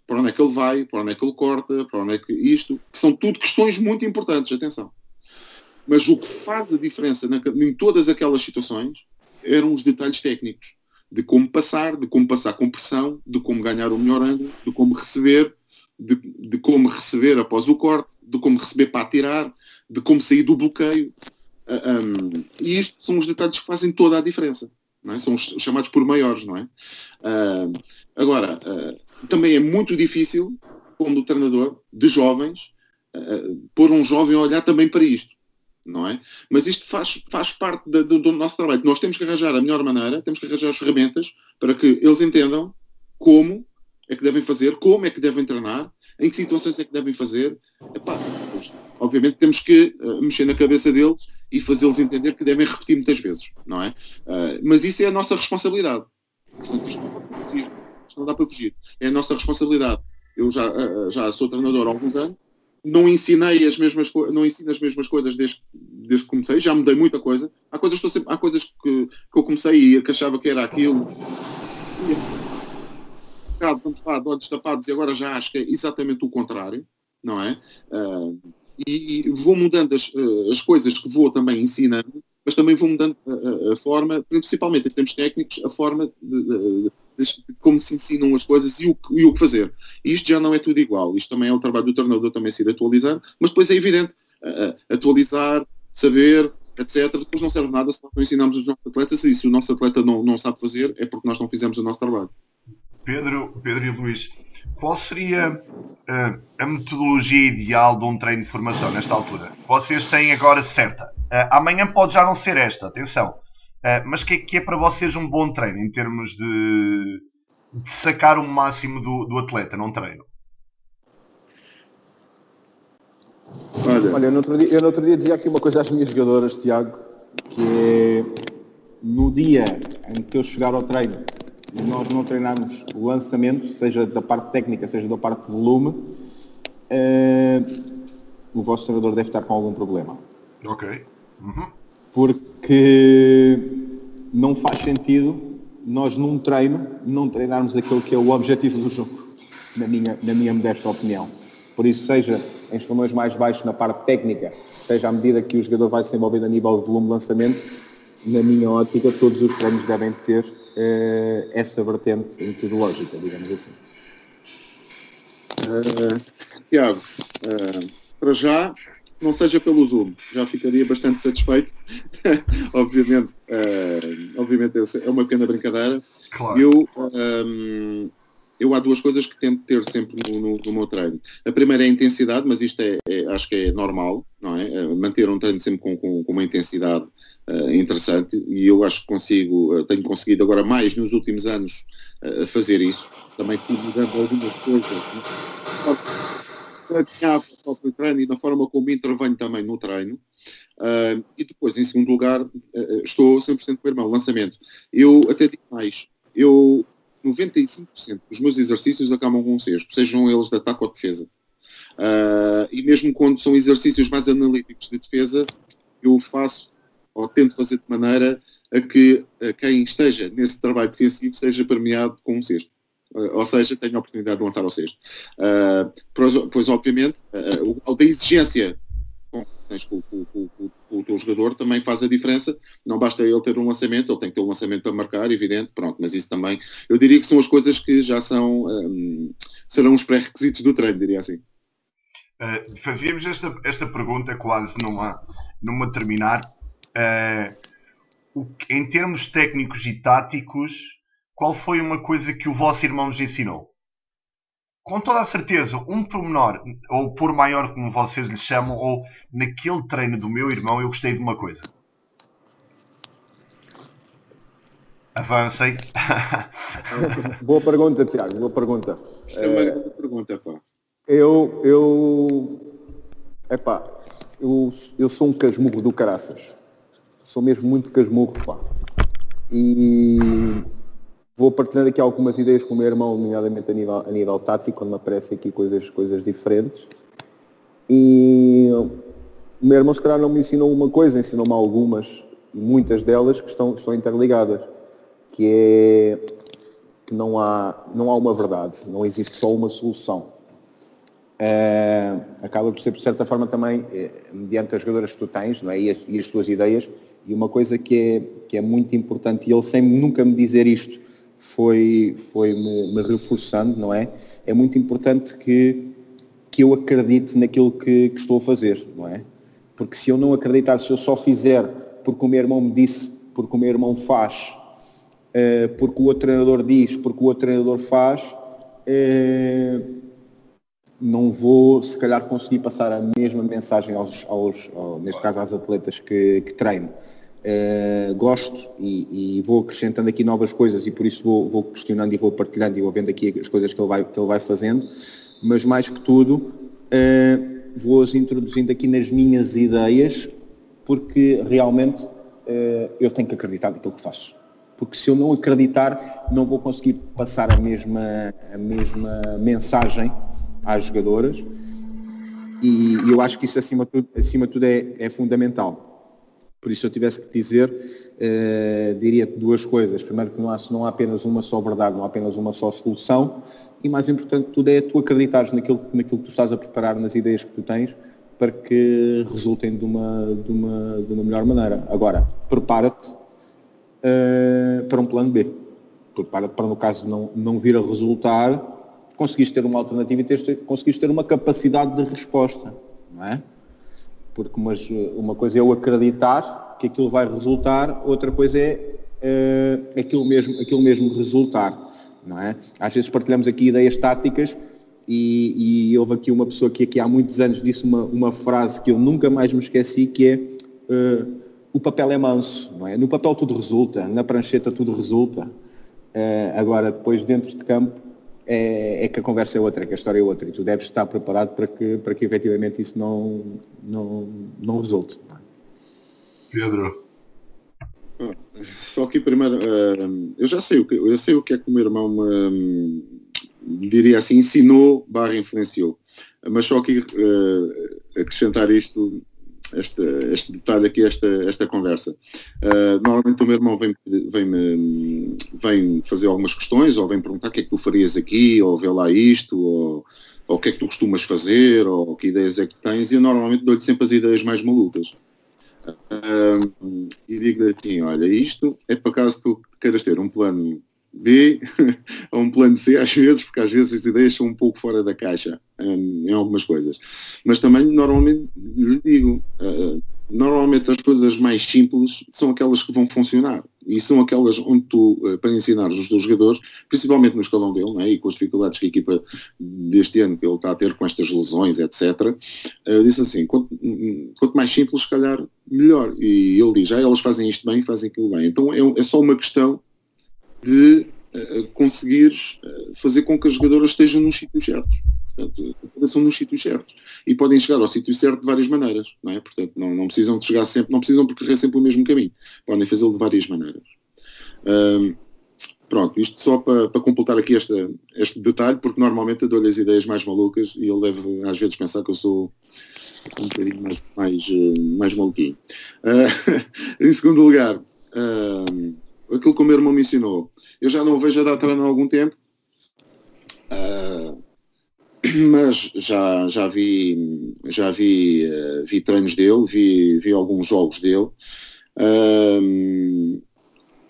Para onde é que ele vai, para onde é que ele corta, para onde é que isto. Que são tudo questões muito importantes, atenção. Mas o que faz a diferença na, em todas aquelas situações eram os detalhes técnicos de como passar, de como passar com pressão, de como ganhar o melhor ângulo, de como receber, de, de como receber após o corte, de como receber para atirar, de como sair do bloqueio. Uh, ah, um, e isto são os detalhes que fazem toda a diferença. É? São os chamados por maiores, não é? Uh, agora, uh, também é muito difícil, como treinador de jovens, pôr um jovem a olhar também para isto não é? Mas isto faz, faz parte do, do, nosso trabalho. Nós temos que arranjar a melhor maneira, temos que arranjar as ferramentas para que eles entendam como é que devem fazer, como é que devem treinar, em que situações é que devem fazer. Epá, pois, obviamente temos que uh, mexer na cabeça deles e fazê-los entender que devem repetir muitas vezes, não é? Uh, mas isso é a nossa responsabilidade. Portanto, isto não, fugir, isto não dá para fugir. É a nossa responsabilidade. Eu já, uh, já sou treinador há alguns anos, não ensinei as mesmas não ensino as mesmas coisas desde, desde que comecei, já mudei muita coisa. Há coisas que, sempre, há coisas que, que eu comecei e que achava que era aquilo. Vamos lá, olhos tapados, e agora já acho que é exatamente o contrário, não é? Uh, e, e, vou mudando as, uh, as coisas que vou também ensinando, mas também vou mudando a, a, forma, principalmente em termos técnicos, a forma de, de, de como se ensinam as coisas e o, e o que fazer. E isto já não é tudo igual. Isto também é o trabalho do treinador também se ir atualizando, mas depois é evidente, uh, atualizar, saber, etc. Depois não serve nada se nós não ensinamos os nossos atletas e se o nosso atleta não, não sabe fazer é porque nós não fizemos o nosso trabalho. Pedro, Pedro e Luís, qual seria uh, a metodologia ideal de um treino de formação nesta altura? Vocês têm agora certa. Uh, amanhã pode já não ser esta, atenção. Uh, mas o que, é, que é para vocês um bom treino em termos de, de sacar o máximo do, do atleta num treino? Olha, Olha eu, no outro dia, eu no outro dia dizia aqui uma coisa às minhas jogadoras, Tiago, que é no dia em que eu chegar ao treino e nós não treinarmos o lançamento, seja da parte técnica, seja da parte de volume, uh, o vosso treinador deve estar com algum problema. Ok. Uhum. Porque não faz sentido nós num treino não treinarmos aquilo que é o objetivo do jogo, na minha, na minha modesta opinião. Por isso, seja em escalões mais baixos na parte técnica, seja à medida que o jogador vai se envolvendo a nível de volume de lançamento, na minha ótica, todos os treinos devem ter uh, essa vertente metodológica, digamos assim. Uh, Tiago, uh, para já, não seja pelo Zoom, já ficaria bastante satisfeito. obviamente, uh, obviamente é uma pequena brincadeira. Claro. Eu, um, eu há duas coisas que tento ter sempre no, no, no meu treino. A primeira é a intensidade, mas isto é, é acho que é normal, não é? é manter um treino sempre com, com, com uma intensidade uh, interessante e eu acho que consigo, uh, tenho conseguido agora mais nos últimos anos uh, fazer isso. Também fui mudando algumas coisas para o próprio treino e na forma como intervenho também no treino. Uh, e depois, em segundo lugar, uh, estou 100% com o irmão, lançamento. Eu até digo mais, eu 95% dos meus exercícios acabam com sexto, sejam eles de ataque ou de defesa. Uh, e mesmo quando são exercícios mais analíticos de defesa, eu faço ou tento fazer de maneira a que a quem esteja nesse trabalho defensivo seja premiado com um sexto. Uh, ou seja, tenha a oportunidade de lançar ao sexto. Uh, pois, pois, obviamente, o grau exigência tens com, com, com, com, o teu jogador também faz a diferença. Não basta ele ter um lançamento, ele tem que ter um lançamento para marcar, evidente, pronto, mas isso também, eu diria que são as coisas que já são, um, serão os pré-requisitos do treino, diria assim. Uh, fazíamos esta, esta pergunta quase numa, numa terminar. Uh, o, em termos técnicos e táticos, qual foi uma coisa que o vosso irmão nos ensinou? com toda a certeza, um pormenor, ou por maior como vocês lhe chamam, ou naquele treino do meu irmão, eu gostei de uma coisa. Avancem. boa pergunta, Tiago, boa pergunta. É uma é... boa pergunta, pá. Eu, eu, epá, eu, eu sou um casmurro do caraças. Sou mesmo muito casmurro, pá. E Vou partilhando aqui algumas ideias com o meu irmão, nomeadamente a nível, a nível tático, quando me aparecem aqui coisas, coisas diferentes. E o meu irmão, se calhar, não me ensinou uma coisa, ensinou-me algumas, muitas delas que estão, estão interligadas, que é que não há, não há uma verdade, não existe só uma solução. É, acaba por ser, de certa forma, também, é, mediante as jogadoras que tu tens não é? e, as, e as tuas ideias, e uma coisa que é, que é muito importante, e ele sem nunca me dizer isto, foi, foi me, me, reforçando, não é? É muito importante que, que eu acredite naquilo que, que, estou a fazer, não é? Porque se eu não acreditar, se eu só fizer porque o meu irmão me disse, porque o meu irmão faz, uh, porque o outro treinador diz, porque o outro treinador faz, uh, não vou, se calhar, conseguir passar a mesma mensagem aos, aos, aos neste caso, às atletas que, que treino. Uh, gosto e, e, vou acrescentando aqui novas coisas e por isso vou, vou, questionando e vou partilhando e vou vendo aqui as coisas que ele vai, que ele vai fazendo, mas mais que tudo uh, vou-as introduzindo aqui nas minhas ideias porque realmente uh, eu tenho que acreditar naquilo que faço. Porque se eu não acreditar, não vou conseguir passar a mesma, a mesma mensagem às jogadoras e, e, eu acho que isso acima de tudo, acima de tudo é, é fundamental. Por isso, eu tivesse que dizer, uh, diria duas coisas. Primeiro, que não há, não há apenas uma só verdade, não há apenas uma só solução. E mais importante de tudo é tu acreditares naquilo, naquilo que tu estás a preparar, nas ideias que tu tens, para que resultem de uma, de uma, de uma melhor maneira. Agora, prepara-te uh, para um plano B. Prepara-te para, no caso, não, não vir a resultar, conseguiste ter uma alternativa e ter, conseguiste ter uma capacidade de resposta, não é? Porque uma coisa é eu acreditar que aquilo vai resultar, outra coisa é uh, aquilo, mesmo, aquilo mesmo resultar, não é? Às vezes partilhamos aqui ideias táticas e, e houve aqui uma pessoa que aqui há muitos anos disse uma, uma frase que eu nunca mais me esqueci, que é uh, o papel é manso, não é? No papel tudo resulta, na prancheta tudo resulta. Uh, agora, depois dentro de campo, é, é, que a conversa é outra, que a história é outra, e tu deves estar preparado para que, para que efetivamente isso não, não, não resulte. Pedro. Só que primeiro, uh, eu já sei o que eu sei o que é que o meu irmão me, diria assim, ensinou barra influenciou. Mas só que uh, acrescentar isto, este, este detalhe aqui, esta, esta conversa. Uh, normalmente o meu irmão vem, vem, vem fazer algumas questões, ou vem perguntar o que é que tu farias aqui, ou vê lá isto, ou, ou o que é que tu costumas fazer, ou que ideias é que tens, e eu normalmente dou-lhe sempre as ideias mais malucas. Uh, e digo-lhe assim, olha, isto é para caso tu queiras ter um plano B a um plano C às vezes, porque às vezes as ideias são um pouco fora da caixa um, em algumas coisas. Mas também normalmente lhe digo, uh, normalmente as coisas mais simples são aquelas que vão funcionar e são aquelas onde tu, uh, para ensinar os teus jogadores, principalmente no escalão dele, né, e com as dificuldades que a equipa deste ano que ele está a ter com estas lesões, etc., uh, disse assim, quanto, quanto, mais simples, se calhar, melhor. E ele diz, ah, elas fazem isto bem, fazem aquilo bem. Então é, é só uma questão de uh, conseguir uh, fazer com que as jogadoras estejam nos sítios certos. Portanto, são nos sítios certos. E podem chegar ao sítio certo de várias maneiras. Não é? Portanto, não, não precisam de chegar sempre, não precisam percorrer sempre o mesmo caminho. Podem fazê-lo de várias maneiras. Um, pronto, isto só para, para completar aqui esta, este detalhe, porque normalmente eu dou-lhe as ideias mais malucas e ele deve às vezes pensar que eu sou, sou um bocadinho mais, mais, mais maluquinho. Uh, em segundo lugar, aquilo que o meu irmão me ensinou. Eu já não o vejo a dar treino há algum tempo, uh, mas já, já vi, já vi, uh, vi treinos dele, vi, vi alguns jogos dele. Uh,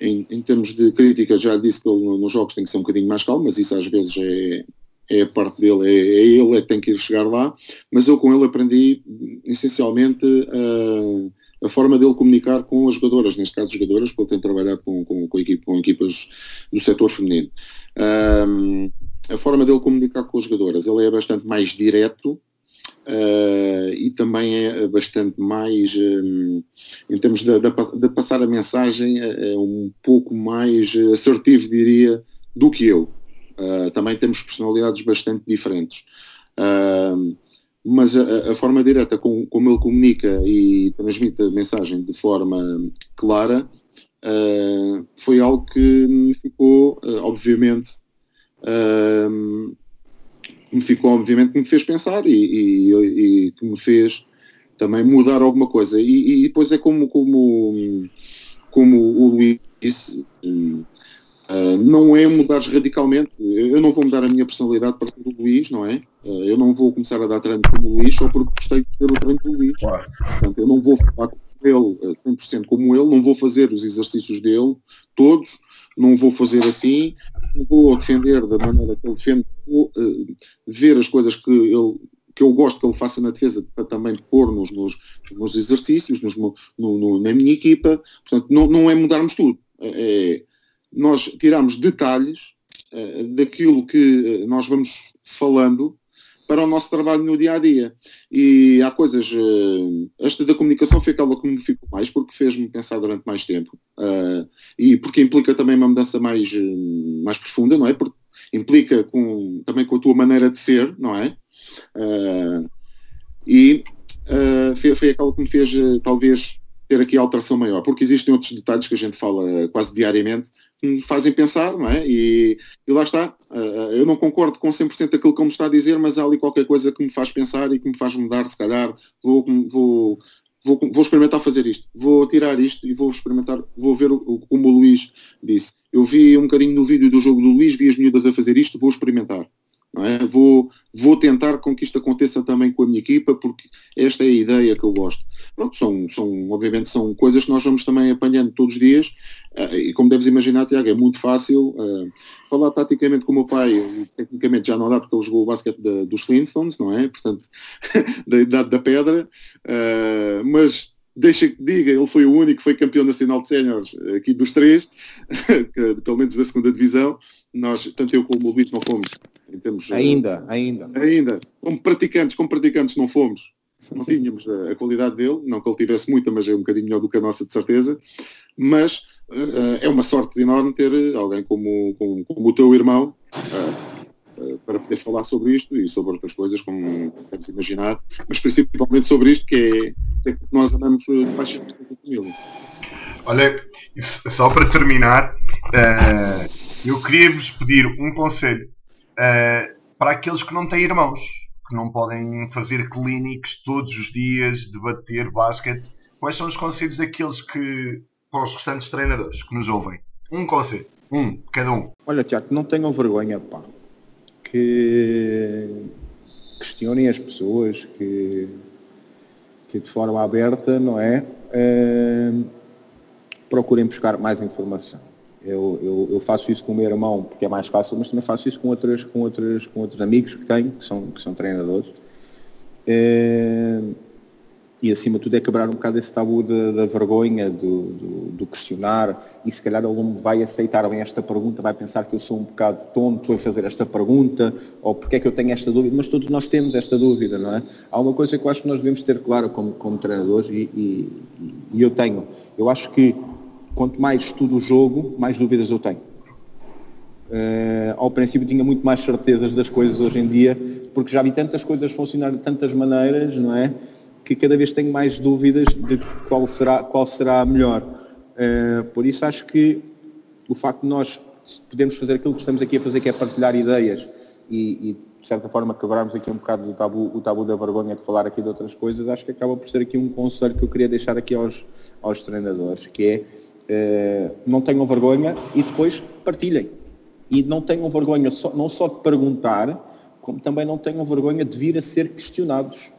em, em, termos de crítica, já disse que ele nos jogos tem que ser um bocadinho mais calmo, mas isso às vezes é, é a parte dele, é, é ele é que tem que ir chegar lá. Mas eu com ele aprendi essencialmente uh, a forma dele comunicar com as jogadoras, neste caso jogadoras, porque ele tem trabalhado com, com, com, equipe, com equipas do setor feminino. Um, a forma dele comunicar com as jogadoras, ele é bastante mais direto uh, e também é bastante mais, um, em termos de, de, de, passar a mensagem, é, é um pouco mais assertivo, diria, do que eu. Uh, também temos personalidades bastante diferentes. Uh, mas a, a, forma direta com, como ele comunica e transmite a mensagem de forma clara uh, foi algo que me ficou, uh, obviamente, uh, me ficou, obviamente, que me fez pensar e, e, e, que me fez também mudar alguma coisa. E, e depois é como, como, como o Luís Uh, não é mudar radicalmente. Eu não vou mudar a minha personalidade para o Luís, não é? Uh, eu não vou começar a dar treino como o Luís só porque gostei de ter o treino do Luís. Claro. Portanto, eu não vou falar com ele 100% como ele, não vou fazer os exercícios dele todos, não vou fazer assim, não vou defender da maneira que ele defende, vou uh, ver as coisas que ele que eu gosto que ele faça na defesa para também pôr nos, nos, nos exercícios, nos, no, no, na minha equipa. Portanto, não, não é mudarmos tudo. É, nós tiramos detalhes uh, daquilo que eh, nós vamos falando para o nosso trabalho no dia a dia. E há coisas. Uh, esta da comunicação foi aquela que me ficou mais, porque fez-me pensar durante mais tempo. Uh, e porque implica também uma mudança mais, uh, mais profunda, não é? Porque implica com, também com a tua maneira de ser, não é? e foi, foi aquela que me fez, talvez, ter aqui alteração maior, porque existem outros detalhes que a gente fala quase diariamente, que fazem pensar, não é? E, e lá está. Uh, eu não concordo com 100% daquilo que ele me está a dizer, mas há ali qualquer coisa que me faz pensar e que me faz mudar, se calhar, vou, vou, vou, vou experimentar fazer isto. Vou tirar isto e vou experimentar, vou ver o, como o Luís disse. Eu vi um bocadinho no vídeo do jogo do Luís, vi as miúdas a fazer isto, vou experimentar. É? Vou, vou tentar com que isto aconteça também com a minha equipa, porque esta é a ideia que eu gosto. Pronto, são, são, obviamente são coisas que nós vamos também apanhando todos os dias, uh, e como deves imaginar, Tiago, é muito fácil uh, falar taticamente com o meu pai, tecnicamente já não dá porque ele jogou o basquete de, dos Flintstones, não é? Portanto, da idade da pedra, uh, mas deixa que diga, ele foi o único que foi campeão nacional de séniores aqui dos três, pelo menos da segunda divisão, nós, tanto eu como o Luís não fomos em termos, ainda, ainda. Ainda. Como praticantes, como praticantes não fomos. Não tínhamos a, a, qualidade dele, não que ele tivesse muita, mas é um bocadinho melhor do que a nossa, de certeza. Mas uh, é uma sorte enorme ter alguém como, como, como o teu irmão uh, uh, para poder falar sobre isto e sobre outras coisas, como podemos imaginar, mas principalmente sobre isto, que é, é que nós andamos de paixão de família. Olha, só para terminar, eu queria vos pedir um conselho uh, para aqueles que não têm irmãos, que não podem fazer clínicos todos os dias, debater basquete. Quais são os conselhos daqueles que, para os restantes treinadores que nos ouvem? Um conselho, um, cada um. Olha, Tiago, não tenham vergonha, pá. Que questionem as pessoas, que, que de forma aberta, não é? Uh, procurem buscar mais informação. Eu, eu, eu, faço isso com o meu irmão porque é mais fácil, mas também faço isso com outros, com outros, com outros amigos que tenho, que são, que são treinadores. É, e acima de tudo é quebrar um bocado esse tabu da, da vergonha, do, do, do, questionar, e se calhar não vai aceitar bem esta pergunta, vai pensar que eu sou um bocado tonto a fazer esta pergunta, ou porque é que eu tenho esta dúvida, mas todos nós temos esta dúvida, não é? Há uma coisa que eu acho que nós devemos ter claro como, como treinadores, e, e, e eu tenho. Eu acho que quanto mais estudo o jogo, mais dúvidas eu tenho. Uh, ao princípio tinha muito mais certezas das coisas hoje em dia, porque já vi tantas coisas funcionar de tantas maneiras, não é? Que cada vez tenho mais dúvidas de qual será, qual será a melhor. Uh, por isso acho que o facto de nós podermos fazer aquilo que estamos aqui a fazer, que é partilhar ideias e, e de certa forma quebrarmos aqui um bocado do tabu, o tabu da vergonha de falar aqui de outras coisas, acho que acaba por ser aqui um conselho que eu queria deixar aqui aos, aos treinadores, que é eh, não tenham vergonha e depois partilhem. E não tenham vergonha só, não só de perguntar, como também não tenham vergonha de vir a ser questionados.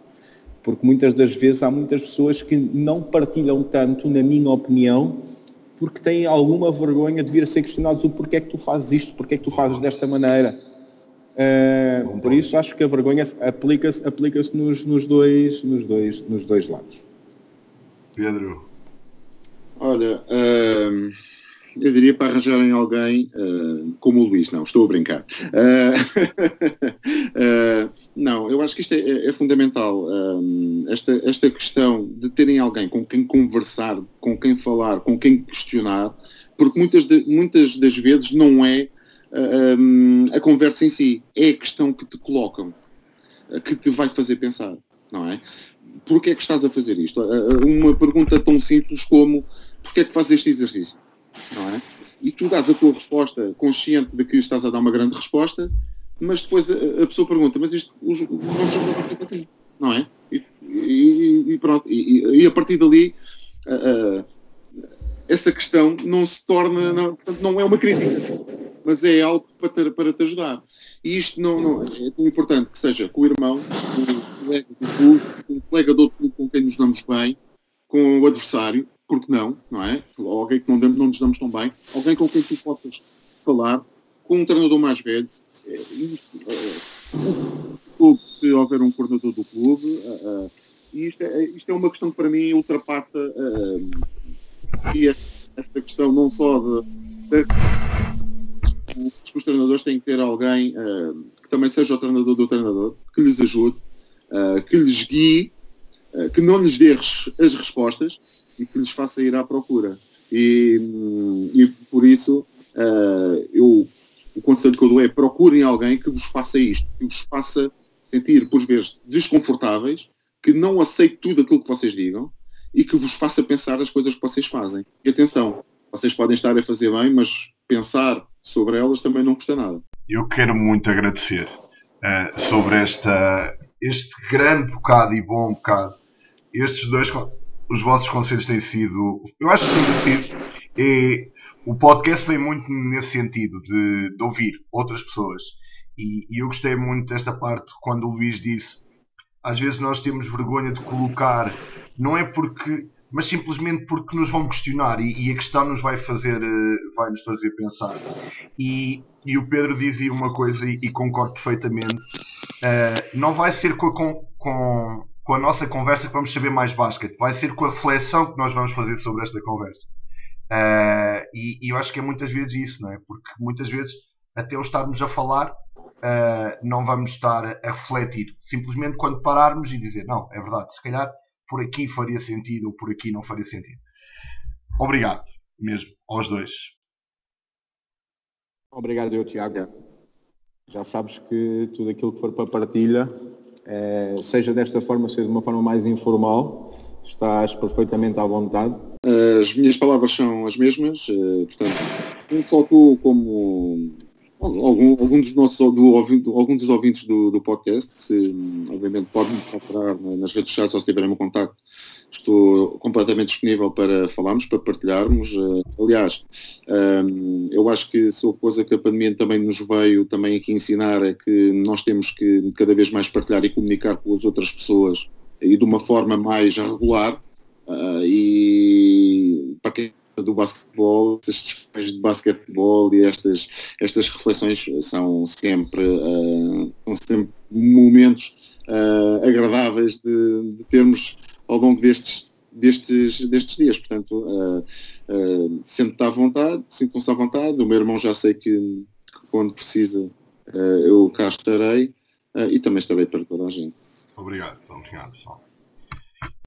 Porque muitas das vezes há muitas pessoas que não partilham tanto, na minha opinião, porque têm alguma vergonha de vir a ser questionados o porquê é que tu fazes isto, porquê é que tu fazes desta maneira. Uh, por isso acho que a vergonha aplica-se aplica nos, nos, dois, nos, dois, nos dois lados. Pedro. Olha, uh, eu diria para arranjarem alguém uh, como o Luís, não, estou a brincar. Uh, não, eu acho que isto é, é, é fundamental. esta, esta questão de terem alguém com quem conversar, com quem falar, com quem questionar, porque muitas, de, muitas das vezes não é a conversa em si, é a questão que te colocam, que te vai fazer pensar, não é? Porquê é que estás a fazer isto? Uma pergunta tão simples como porque é que fazes este exercício? Não é? E tu dás a tua resposta consciente de que estás a dar uma grande resposta, mas depois a, a pessoa pergunta, mas isto, os, os não assim, não é? E, e, e pronto, e, e, a partir dali essa questão não se torna, não, portanto, não é uma crítica, mas é algo para te, para te ajudar. E isto não, não, é tão importante que seja com o irmão, com o colega do clube, com o colega do outro clube com quem nos damos bem, com o adversário, porque não, não é? Alguém que não, não nos damos tão bem, alguém com quem tu possas falar, com um treinador mais velho, é, é, se houver um coordenador do clube, uh, uh, e isto é, isto é uma questão que para mim ultrapassa e esta questão não só de, de, de, os treinadores têm que ter alguém que também seja o treinador do treinador, que lhes ajude, que lhes guie, que não lhes dê as respostas, e que lhes faça ir à procura. E, e por isso, uh, eu, o conselho que eu dou é procurem alguém que vos faça isto, que vos faça sentir, por vezes, desconfortáveis, que não aceite tudo aquilo que vocês digam e que vos faça pensar as coisas que vocês fazem. E atenção, vocês podem estar a fazer bem, mas pensar sobre elas também não custa nada. Eu quero muito agradecer uh, sobre esta, este grande bocado e bom bocado. Estes dois, os vossos conselhos têm sido, eu acho que têm sido, e o podcast vem muito nesse sentido, de, de ouvir outras pessoas. E, e eu gostei muito desta parte quando o Luís disse às vezes nós temos vergonha de colocar, não é porque, mas simplesmente porque nos vão questionar e, e a questão nos vai fazer, eh, vai nos fazer pensar. E, e o Pedro dizia uma coisa e, concordo perfeitamente: uh, não vai ser com, com, com a nossa conversa que vamos saber mais basquete, vai ser com a reflexão que nós vamos fazer sobre esta conversa. Uh, e, e eu acho que é muitas vezes isso, não é? Porque muitas vezes, até o estarmos a falar, uh, não vamos estar a refletir. Simplesmente quando pararmos e dizer, não, é verdade, se calhar por aqui faria sentido ou por aqui não faria sentido. Obrigado, mesmo, aos dois. Obrigado, eu, Tiago. Já sabes que tudo aquilo que for para partilha, é, seja desta forma, seja de uma forma mais informal, estás perfeitamente à vontade. As minhas palavras são as mesmas, eh, portanto, não só tu como algum, algum dos nossos do, algum dos ouvintes do, do podcast, se, obviamente podem me procurar nas redes sociais ou se tiverem um contacto, estou completamente disponível para falarmos, para partilharmos. Eh, aliás, um, eu acho que se houve coisa que a pandemia também nos veio também aqui ensinar é que nós temos que cada vez mais partilhar e comunicar com as outras pessoas e de uma forma mais regular. Uh, e para quem do basquetebol, estas discussões de basquetebol e estas, estas reflexões são sempre, uh, são sempre momentos agradáveis de, de, termos ao longo destes, destes, destes dias. Portanto, uh, uh, sente-te à vontade, sintam-se à vontade. O meu irmão já sei que, que quando precisa eu cá estarei e também estarei para toda a gente. Obrigado, obrigado pessoal.